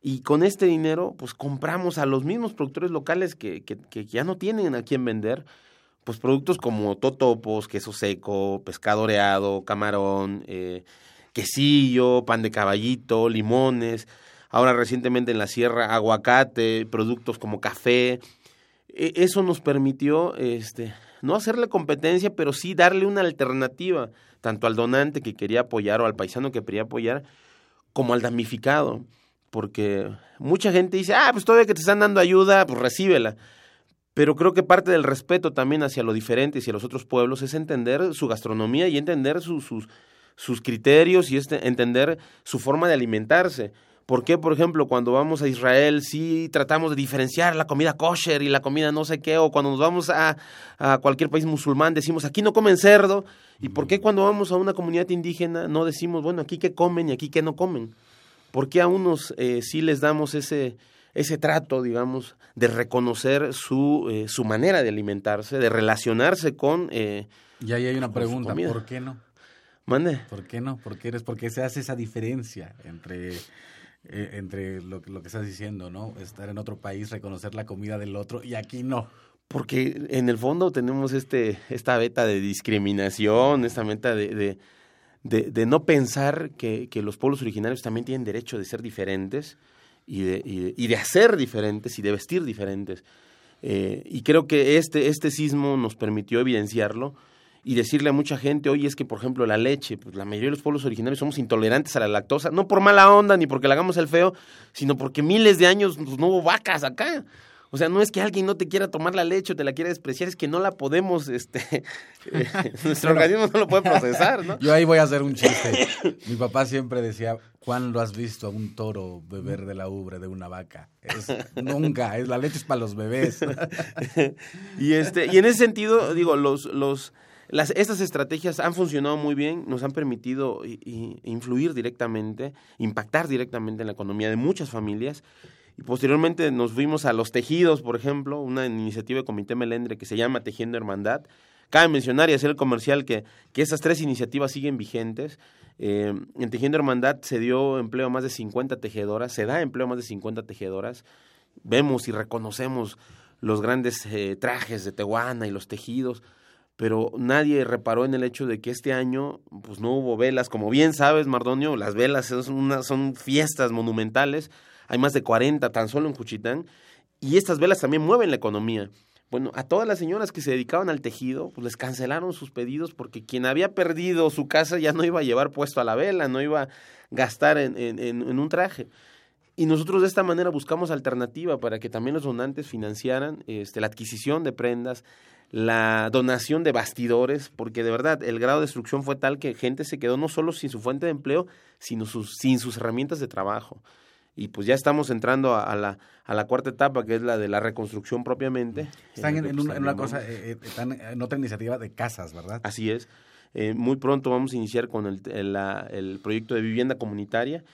F: Y con este dinero pues compramos a los mismos productores locales que, que, ya no tienen a quién vender pues productos como totopos, queso seco, pescado oreado, camarón, eh, quesillo, pan de caballito, limones, ahora recientemente en la sierra aguacate, productos como café. E, eso nos permitió este, no hacerle competencia, pero sí darle una alternativa, tanto al donante que quería apoyar o al paisano que quería apoyar, como al damnificado porque mucha gente dice, ah, pues todavía que te están dando ayuda, pues recíbela. Pero creo que parte del respeto también hacia lo diferente y hacia los otros pueblos es entender su gastronomía y entender sus, sus, sus criterios y este, entender su forma de alimentarse. ¿Por qué, por ejemplo, cuando vamos a Israel sí tratamos de diferenciar la comida kosher y la comida no sé qué? O cuando nos vamos a, a cualquier país musulmán decimos aquí no comen cerdo. ¿Y por qué cuando vamos a una comunidad indígena no decimos, bueno, aquí qué comen y aquí qué no comen? ¿Por qué a unos eh, sí les damos ese, ese trato, digamos, de reconocer su, eh, su manera de alimentarse, de relacionarse con... Eh,
D: y ahí hay una pregunta, ¿por qué no?
F: Mande.
D: ¿Por qué no? ¿Por qué, eres, ¿Por qué se hace esa diferencia entre, eh, entre lo, lo que estás diciendo, ¿no? Estar en otro país, reconocer la comida del otro y aquí no?
F: Porque en el fondo tenemos este, esta beta de discriminación, esta meta de de, de no pensar que, que, los pueblos originarios también tienen derecho de ser diferentes y de, y de, hacer diferentes y de vestir diferentes. Eh, y creo que este, este sismo nos permitió evidenciarlo y decirle a mucha gente, oye, es que, por ejemplo, la leche, pues la mayoría de los pueblos originarios somos intolerantes a la lactosa, no por mala onda ni porque le hagamos el feo, sino porque miles de años pues, no hubo vacas acá. O sea, no es que alguien no te quiera tomar la leche o te la quiera despreciar, es que no la podemos, este, eh, nuestro organismo no lo puede procesar, ¿no?
D: Yo ahí voy a hacer un chiste. Mi papá siempre decía, ¿cuándo has visto a un toro beber de la ubre de una vaca? nunca, es, la leche es para los bebés.
F: y, este, y en ese sentido, digo, los, los, las, estas estrategias han funcionado muy bien, nos han permitido influir directamente, impactar directamente en la economía de muchas familias y posteriormente nos fuimos a Los Tejidos, por ejemplo, una iniciativa de Comité Melendre que se llama Tejiendo Hermandad. Cabe mencionar y hacer el comercial que, que esas tres iniciativas siguen vigentes. Eh, en Tejiendo Hermandad se dio empleo a más de 50 tejedoras, se da empleo a más de 50 tejedoras. Vemos y reconocemos los grandes eh, trajes de Tehuana y los tejidos, pero nadie reparó en el hecho de que este año pues no hubo velas. Como bien sabes, Mardonio, las velas son, una, son fiestas monumentales hay más de 40 tan solo en Juchitán, y estas velas también mueven la economía. Bueno, a todas las señoras que se dedicaban al tejido, pues les cancelaron sus pedidos porque quien había perdido su casa ya no iba a llevar puesto a la vela, no iba a gastar en, un traje. Y nosotros de esta manera buscamos alternativa para que también los donantes financiaran este, la adquisición de prendas, la donación de bastidores, porque de verdad el grado de destrucción fue tal que gente se quedó no solo sin su fuente de empleo, sino sin sus herramientas de trabajo. Y pues ya estamos entrando a, la, a la cuarta etapa, que es la de la reconstrucción propiamente.
D: Están en, una, cosa, eh, eh, están en otra iniciativa de casas, ¿verdad?
F: Así es. Eh, muy pronto vamos a iniciar con el, el, proyecto de vivienda comunitaria,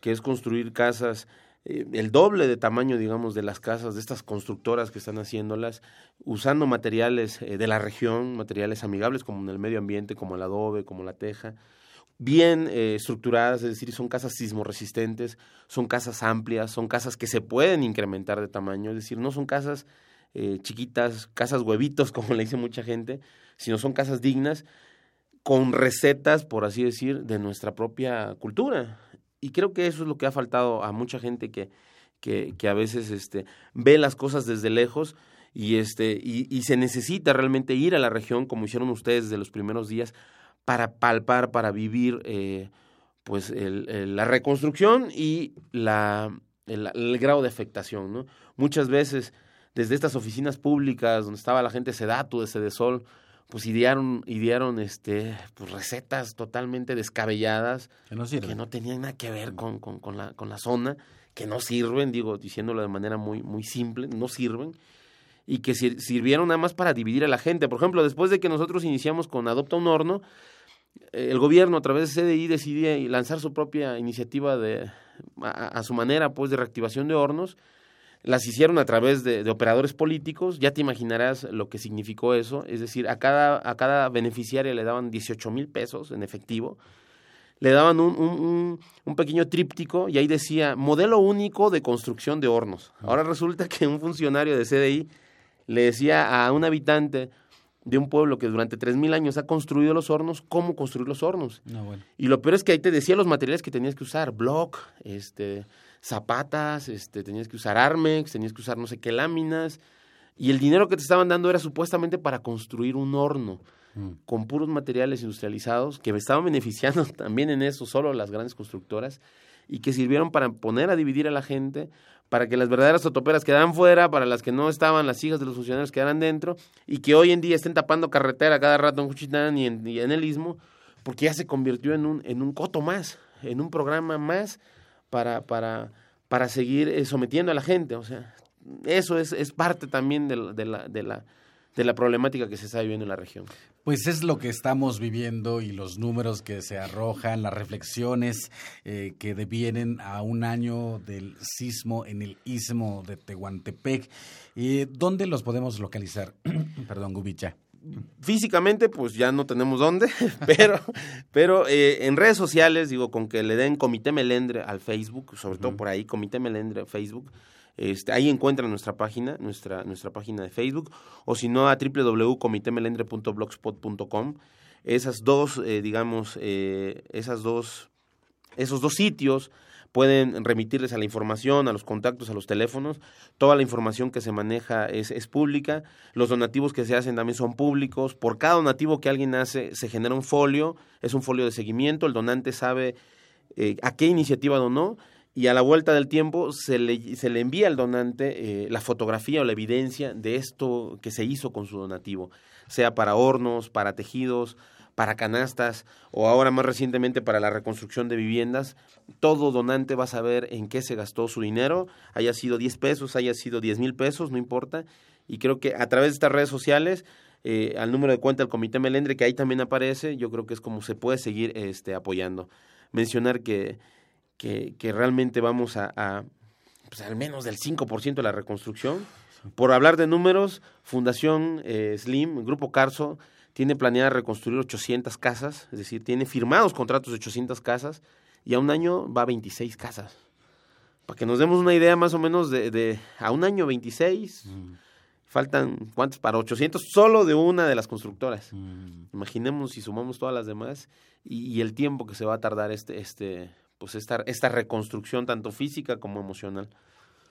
F: que es construir casas el doble de tamaño, digamos, de las casas de estas constructoras que están haciéndolas, usando materiales de la región, materiales amigables como en el medio ambiente, como el adobe, como la teja, bien eh, estructuradas, es decir, son casas sismoresistentes, son casas amplias, son casas que se pueden incrementar de tamaño, es decir, no son casas eh, chiquitas, casas huevitos, como le dice mucha gente, sino son casas dignas con recetas, por así decir, de nuestra propia cultura. Y creo que eso es lo que ha faltado a mucha gente que, que, que a veces este, ve las cosas desde lejos y, este, y, y se necesita realmente ir a la región, como hicieron ustedes desde los primeros días, para palpar, para vivir eh, pues el, la reconstrucción y la, el, grado de afectación. ¿no? Muchas veces desde estas oficinas públicas donde estaba la gente sedatu de Sedesol, pues idearon, idearon este, pues recetas totalmente descabelladas
D: que no,
F: que no tenían nada que ver con, con, con, la, con la zona, que no sirven, digo, diciéndolo de manera muy, muy simple, no sirven y que sirvieron nada más para dividir a la gente. Por ejemplo, después de que nosotros iniciamos con Adopta un Horno, el gobierno a través de CDI decidió lanzar su propia iniciativa de a, su manera pues de reactivación de hornos. Las hicieron a través de, operadores políticos. Ya te imaginarás lo que significó eso. Es decir a cada a cada beneficiaria le daban 18 mil pesos en efectivo. Le daban un, un, un, pequeño tríptico y ahí decía modelo único de construcción de hornos ahora resulta que un funcionario de CDI le decía a un habitante de un pueblo que durante 3.000 años ha construido los hornos, cómo construir los hornos. Y lo peor es que ahí te decía los materiales que tenías que usar, block, este, zapatas, este, tenías que usar armex, tenías que usar no sé qué láminas, y el dinero que te estaban dando era supuestamente para construir un horno mm. con puros materiales industrializados que me estaban beneficiando también en eso solo las grandes constructoras y que sirvieron para poner a dividir a la gente, para que las verdaderas totoperas quedaran fuera, para las que no estaban, las hijas de los funcionarios quedaran dentro, y que hoy en día estén tapando carretera cada rato en Juchitán y en, el Istmo, porque ya se convirtió en un, en un coto más, en un programa más para, para, para seguir eh, sometiendo a la gente. O sea, eso es, es parte también de la, de la de la problemática que se está viviendo en la región.
D: Pues es lo que estamos viviendo y los números que se arrojan, las reflexiones eh, que devienen a un año del sismo en el istmo de Tehuantepec. Eh, ¿Dónde los podemos localizar? Perdón, Gubicha
F: físicamente pues ya no tenemos dónde, pero, pero eh, en redes sociales, digo, con que le den Comité Melendre al Facebook, sobre todo por ahí, Comité Melendre Facebook, este, ahí encuentran nuestra página, nuestra, nuestra página de Facebook, o si no a www.comitemelendre.blogspot.com. Esas dos, eh, digamos, eh, esas dos, esos dos sitios pueden remitirles a la información, a los contactos, a los teléfonos. Toda la información que se maneja es, es, pública. Los donativos que se hacen también son públicos. Por cada donativo que alguien hace, se genera un folio, es un folio de seguimiento. El donante sabe eh, a qué iniciativa donó y a la vuelta del tiempo se le, se le envía al donante eh, la fotografía o la evidencia de esto que se hizo con su donativo, sea para hornos, para tejidos, para canastas o ahora más recientemente para la reconstrucción de viviendas. Todo donante va a saber en qué se gastó su dinero, haya sido 10 pesos, haya sido 10 mil pesos, no importa. Y creo que a través de estas redes sociales, eh, al número de cuenta del Comité Melendre, que ahí también aparece, yo creo que es como se puede seguir este, apoyando. Mencionar que que, que realmente vamos a, a pues al menos del 5% de la reconstrucción. Por hablar de números, Fundación eh, Slim, Grupo Carso, tiene planeada reconstruir 800 casas, es decir, tiene firmados contratos de 800 casas y a un año va a 26 casas. Para que nos demos una idea más o menos de, de a un año 26, mm. faltan cuántos para 800 solo de una de las constructoras. Mm. Imaginemos si sumamos todas las demás y, y, el tiempo que se va a tardar este, este, pues esta, esta reconstrucción tanto física como emocional.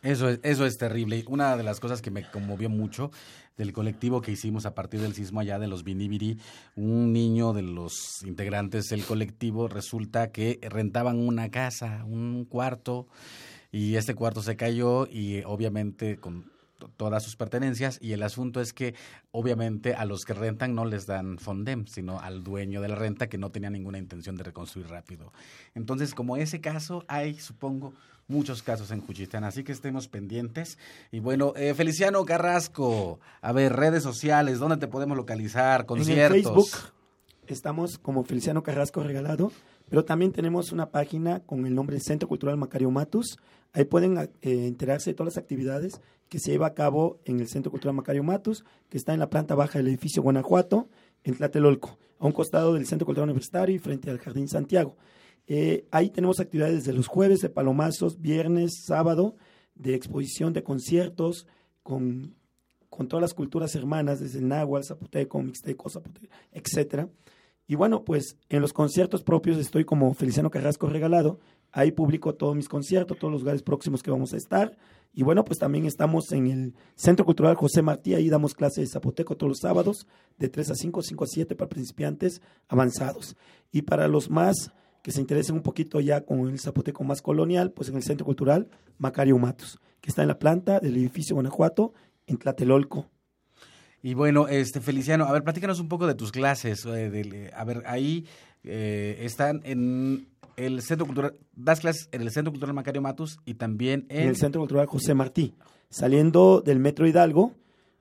D: Eso es, eso es terrible. Una de las cosas que me conmovió mucho del colectivo que hicimos a partir del sismo allá de los Binibiri, un niño de los integrantes del colectivo resulta que rentaban una casa, un cuarto, y este cuarto se cayó y obviamente con todas sus pertenencias y el asunto es que obviamente a los que rentan no les dan fondem, sino al dueño de la renta que no tenía ninguna intención de reconstruir rápido. Entonces, como ese caso, hay, supongo, muchos casos en Juchitán, así que estemos pendientes. Y bueno, eh, Feliciano Carrasco, a ver, redes sociales, ¿dónde te podemos localizar? Conciertos.
B: En Facebook estamos como Feliciano Carrasco Regalado, pero también tenemos una página con el nombre Centro Cultural Macario Matus. Ahí pueden eh, enterarse de todas las actividades que se lleva a cabo en el Centro Cultural Macario Matus, que está en la planta baja del edificio Guanajuato, en Tlatelolco, a un costado del Centro Cultural Universitario y frente al Jardín Santiago. Eh, ahí tenemos actividades de los jueves de palomazos, viernes, sábado, de exposición de conciertos con, con todas las culturas hermanas, desde el náhuatl, zapoteco, mixteco, zapoteco, etcétera. Y bueno, pues en los conciertos propios estoy como Feliciano Carrasco Regalado. Ahí publico todos mis conciertos, todos los lugares próximos que vamos a estar. Y bueno, pues también estamos en el Centro Cultural José Martí. Ahí damos clases de zapoteco todos los sábados, de 3 a 5, 5 a 7 para principiantes avanzados. Y para los más que se interesen un poquito ya con el zapoteco más colonial, pues en el Centro Cultural Macario Matos, que está en la planta del edificio Guanajuato, en Tlatelolco.
D: Y bueno, este Feliciano, a ver, platícanos un poco de tus clases. Eh, a ver, ahí eh, están en el Centro Cultural, das clases en el Centro Cultural Macario Matus y también en...
B: en el Centro Cultural José Martí, saliendo del Metro Hidalgo,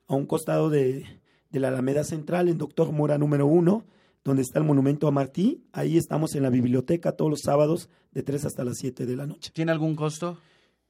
B: a un costado de, de la Alameda Central, en Doctor Mora número uno, donde está el monumento a Martí. Ahí estamos en la biblioteca todos los sábados de 3 hasta las 7 de la noche.
D: ¿Tiene algún costo?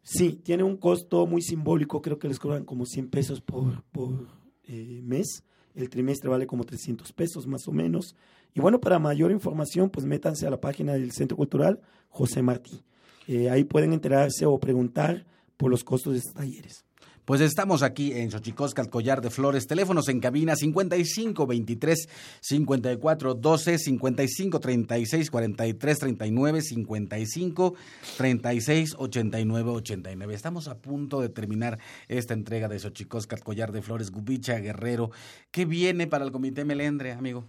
B: Sí, tiene un costo muy simbólico, creo que les cobran como 100 pesos por, por eh, mes. El trimestre vale como 300 pesos más o menos. Y bueno, para mayor información, pues métanse a la página del Centro Cultural José Martí. Eh, ahí pueden enterarse o preguntar por los costos de estos talleres.
D: Pues estamos aquí en Xochicosca, el Collar de Flores. Teléfonos en cabina 55 23 54 12 55 36 43 39 55 36 89 89. Estamos a punto de terminar esta entrega de Xochicosca, el Collar de Flores, Gubicha, Guerrero. ¿Qué viene para el Comité Melendre, amigo?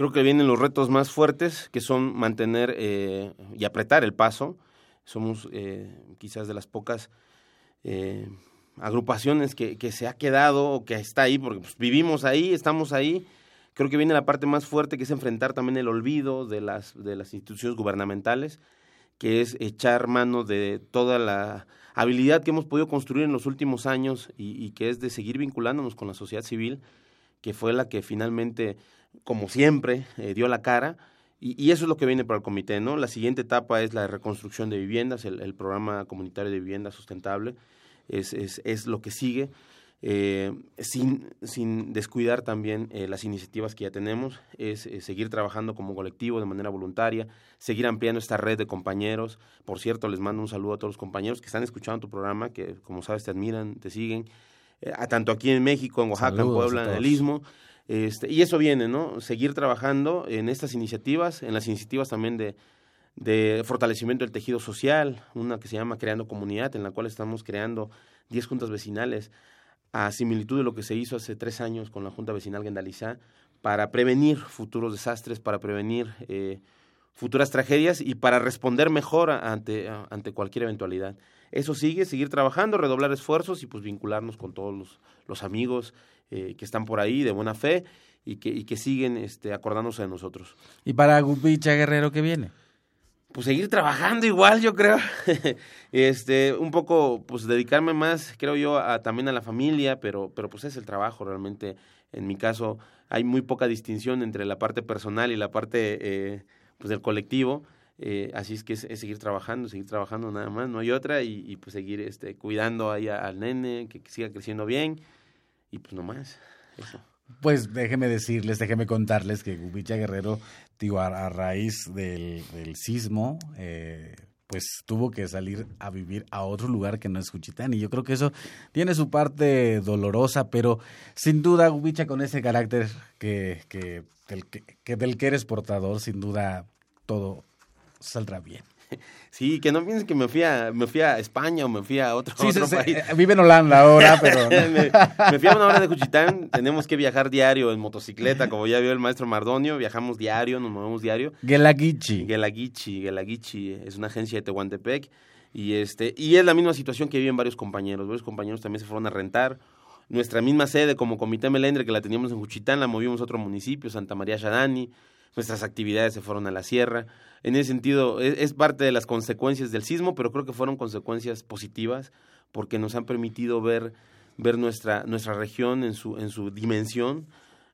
F: Creo que vienen los retos más fuertes, que son mantener eh, y apretar el paso. Somos eh, quizás de las pocas... Eh, agrupaciones que, que se ha quedado o que está ahí, porque pues, vivimos ahí, estamos ahí. Creo que viene la parte más fuerte, que es enfrentar también el olvido de las, de las instituciones gubernamentales, que es echar mano de toda la habilidad que hemos podido construir en los últimos años y, que es de seguir vinculándonos con la sociedad civil, que fue la que finalmente, como siempre, eh, dio la cara. Y, y, eso es lo que viene para el comité, ¿no? La siguiente etapa es la reconstrucción de viviendas, el, el programa comunitario de vivienda sustentable, es, es, es lo que sigue. Eh, sin, sin descuidar también eh, las iniciativas que ya tenemos, es eh, seguir trabajando como colectivo de manera voluntaria, seguir ampliando esta red de compañeros. Por cierto, les mando un saludo a todos los compañeros que están escuchando tu programa, que como sabes te admiran, te siguen, a tanto aquí en México, en Oaxaca, en Puebla, en el Istmo. Este, y eso viene, ¿no? Seguir trabajando en estas iniciativas, en las iniciativas también de, de fortalecimiento del tejido social, una que se llama Creando Comunidad, en la cual estamos creando 10 juntas vecinales a similitud de lo que se hizo hace tres años con la Junta Vecinal Gendalizá, para prevenir futuros desastres, para prevenir eh, futuras tragedias y para responder mejor ante, ante cualquier eventualidad. Eso sigue, seguir trabajando, redoblar esfuerzos y pues vincularnos con todos los, los amigos eh, que están por ahí de buena fe y que, y que siguen este, acordándose de nosotros.
D: ¿Y para Gupicha Guerrero qué viene?
F: pues seguir trabajando igual, yo creo. este, un poco, pues dedicarme más, creo yo, a, también a la familia, pero, pero pues es el trabajo realmente. En mi caso, hay muy poca distinción entre la parte personal y la parte eh, pues del colectivo. Eh, así es que es, seguir trabajando, seguir trabajando nada más, no hay otra, y, pues seguir este, cuidando ahí al nene, que, que siga creciendo bien, y pues no más, eso.
D: Pues déjeme decirles, déjeme contarles que Gubicha Guerrero, digo, a, raíz del, sismo, eh, pues tuvo que salir a vivir a otro lugar que no es Juchitán. Y yo creo que eso tiene su parte dolorosa, pero sin duda, Gubicha, con ese carácter que, que, del, que del que eres portador, sin duda todo saldrá bien.
F: Sí, que no piensen que me fui a, me fui a España o me fui a otro, país.
D: Eh, vive en Holanda ahora, pero...
F: me, fui a una hora de Juchitán, tenemos que viajar diario en motocicleta, como ya vio el maestro Mardonio, viajamos diario, nos movemos diario.
D: Gelaguichi.
F: Gelaguichi, Gelaguichi, es una agencia de Tehuantepec Y, este, y es la misma situación que viven varios compañeros. Varios compañeros también se fueron a rentar. Nuestra misma sede como Comité Melendre, que la teníamos en Juchitán, la movimos a otro municipio, Santa María Shadani. Nuestras actividades se fueron a la sierra. En ese sentido, es, es parte de las consecuencias del sismo, pero creo que fueron consecuencias positivas porque nos han permitido ver, ver nuestra, nuestra región en su, en su dimensión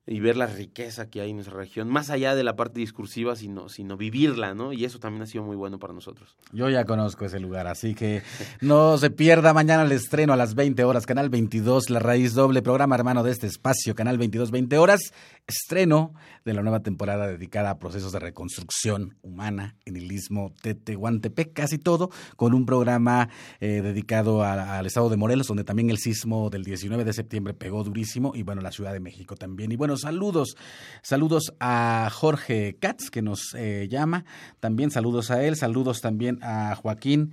F: y ver la riqueza que hay en nuestra región, más allá de la parte discursiva, sino, sino vivirla, ¿no? Y eso también ha sido muy bueno para nosotros.
D: Yo ya conozco ese lugar, así que no se pierda mañana el estreno a las 20 horas, Canal 22, La Raíz Doble, programa hermano de este espacio, Canal 22, 20 horas, estreno de la nueva temporada dedicada a procesos de reconstrucción humana en el istmo Tetehuantepec, casi todo, con un programa eh, dedicado al estado de Morelos, donde también el sismo del 19 de septiembre pegó durísimo, y bueno, la Ciudad de México también. Y bueno, saludos, saludos a Jorge Katz, que nos eh, llama, también saludos a él, saludos también a Joaquín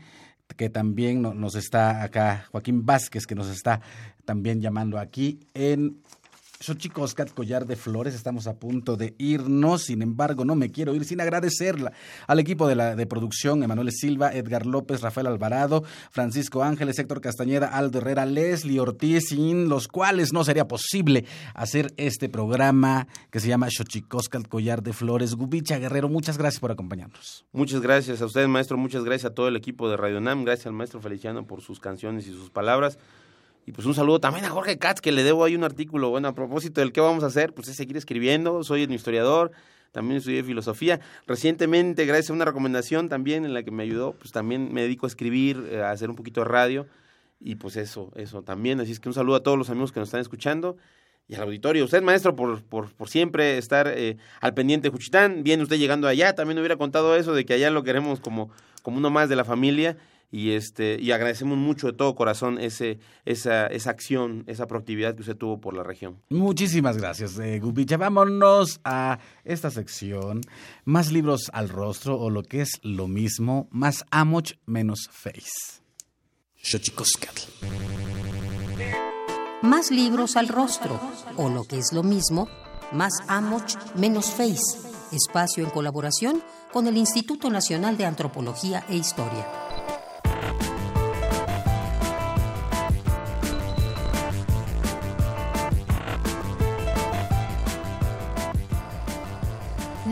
D: que también nos está acá, Joaquín Vázquez, que nos está también llamando aquí en Xochicoscat, Collar de Flores, estamos a punto de irnos, sin embargo, no me quiero ir sin agradecerla al equipo de, la, de producción, Emanuel Silva, Edgar López, Rafael Alvarado, Francisco Ángeles, Héctor Castañeda, Aldo Herrera, Leslie Ortiz, sin los cuales no sería posible hacer este programa que se llama Xochicoscat, Collar de Flores. Gubicha Guerrero, muchas gracias por acompañarnos.
F: Muchas gracias a usted, maestro, muchas gracias a todo el equipo de Radio Nam, gracias al maestro Feliciano por sus canciones y sus palabras. Y pues un saludo también a Jorge Katz, que le debo ahí un artículo. Bueno, a propósito del qué vamos a hacer, pues es seguir escribiendo. Soy un historiador, también estudié filosofía. Recientemente, gracias a una recomendación también en la que me ayudó, pues también me dedico a escribir, eh, a hacer un poquito de radio. Y pues eso, eso también. Así es que un saludo a todos los amigos que nos están escuchando y al auditorio. Usted, maestro, por, por, por siempre estar eh, al pendiente de Juchitán. Viene usted llegando allá. También hubiera contado eso de que allá lo queremos como, como uno más de la familia y este y agradecemos mucho de todo corazón ese esa esa acción esa proactividad que usted tuvo por la región.
D: Muchísimas gracias eh, Gubicha vámonos a esta sección más libros al rostro o lo que es lo mismo más amoch menos face.
C: Más libros al rostro o lo que es lo mismo más amoch menos face. Espacio en colaboración con el Instituto Nacional de Antropología e Historia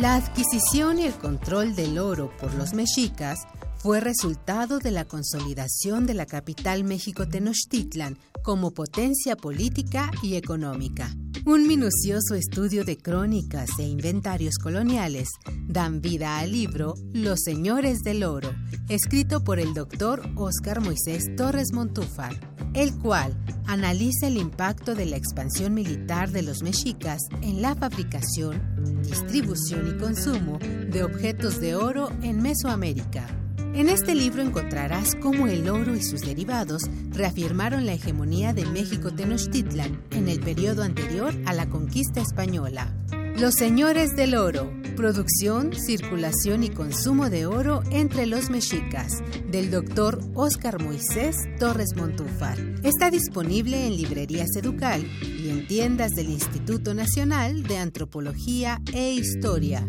E: La adquisición y el control del oro por los mexicas fue resultado de la consolidación de la capital México Tenochtitlan como potencia política y económica. Un minucioso estudio de crónicas e inventarios coloniales dan vida al libro Los Señores del Oro, escrito por el doctor Óscar Moisés Torres Montúfar, el cual analiza el impacto de la expansión militar de los mexicas en la fabricación, distribución y consumo de objetos de oro en Mesoamérica. En este libro encontrarás cómo el oro y sus derivados reafirmaron la hegemonía de México Tenochtitlan en el periodo anterior a la conquista española. Los Señores del Oro, producción, circulación y consumo de oro entre los mexicas, del doctor Óscar Moisés Torres Montúfar. Está disponible en librerías Educal y en tiendas del Instituto Nacional de Antropología e Historia.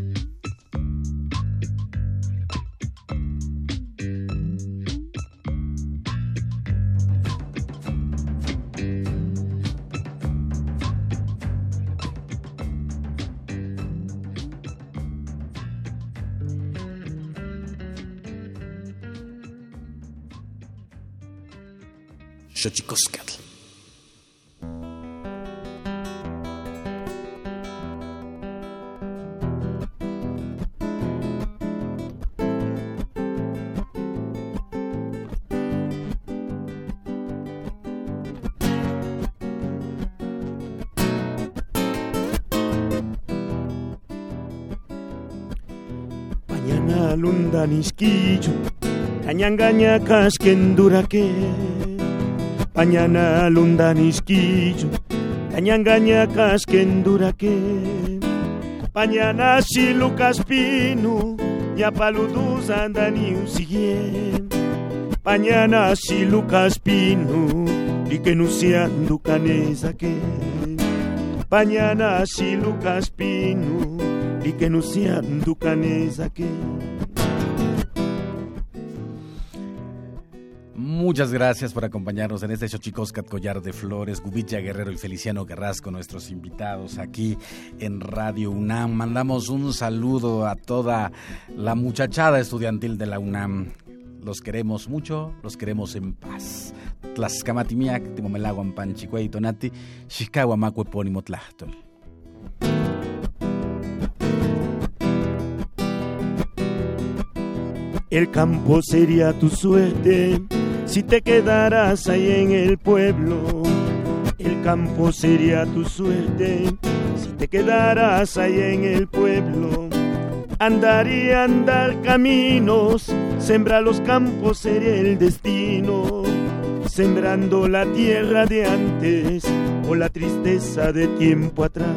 G: Xochicoscatl.
B: Mañana lunda nisquillo, cañangaña casquenduraque. Pañana lunda nisquillo, cañangaña casquenduraque. Pañana si Lucas Pino, ya paludus andani usigue. Pañana si Lucas Pino, y que no sean canesa que. Pañana si
D: Muchas gracias por acompañarnos en este Xochicoscat Collar de Flores, Gubilla Guerrero y Feliciano Carrasco, nuestros invitados aquí en Radio UNAM. Mandamos un saludo a toda la muchachada estudiantil de la UNAM. Los queremos mucho, los queremos en paz. Tlaxcamatimiac, Timomelaguan Panchicuey, Tonati, Chicago, Macue, Pónimo, Tlachtol.
B: El campo sería tu suerte si te quedaras ahí en el pueblo. El campo sería tu suerte si te quedaras ahí en el pueblo. Andar y andar caminos, sembrar los campos sería el destino. Sembrando la tierra de antes o la tristeza de tiempo atrás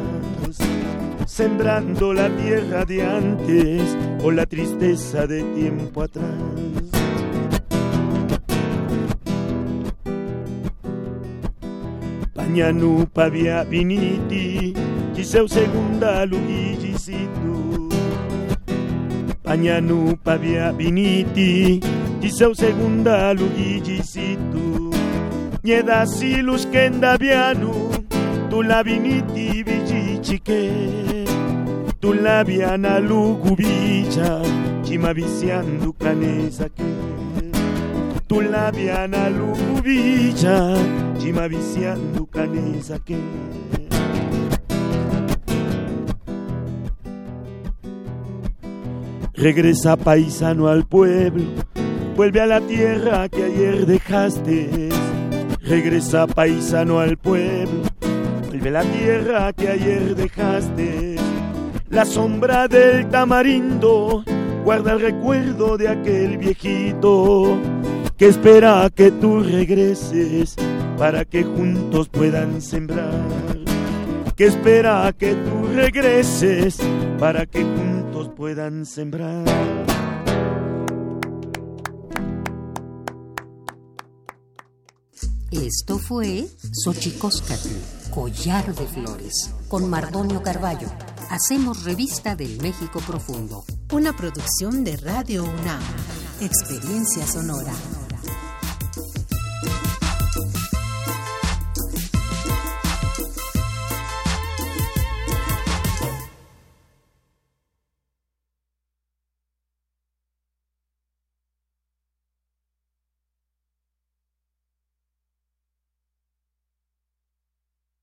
B: sembrando la tierra de antes o la tristeza de tiempo atrás. Pañanu pavia viniti, giseu segunda lugigisitu. Pañanu pavia viniti, giseu segunda lugigisitu. Nieda silus kenda vianu, tu la viniti vigichike tu labiana lugubilla, chimaviciando canesa que. Tu labiana lugubilla, chimaviciando canesa que. Regresa paisano al pueblo, vuelve a la tierra que ayer dejaste. Regresa paisano al pueblo, vuelve a la tierra que ayer dejaste la sombra del tamarindo guarda el recuerdo de aquel viejito que espera que tú regreses para que juntos puedan sembrar. Que espera que tú regreses para que juntos puedan sembrar.
C: Esto fue Xochicóscatl, Collar de Flores, con Mardonio Carballo. Hacemos revista del México Profundo.
E: Una producción de Radio UNAM. Experiencia sonora.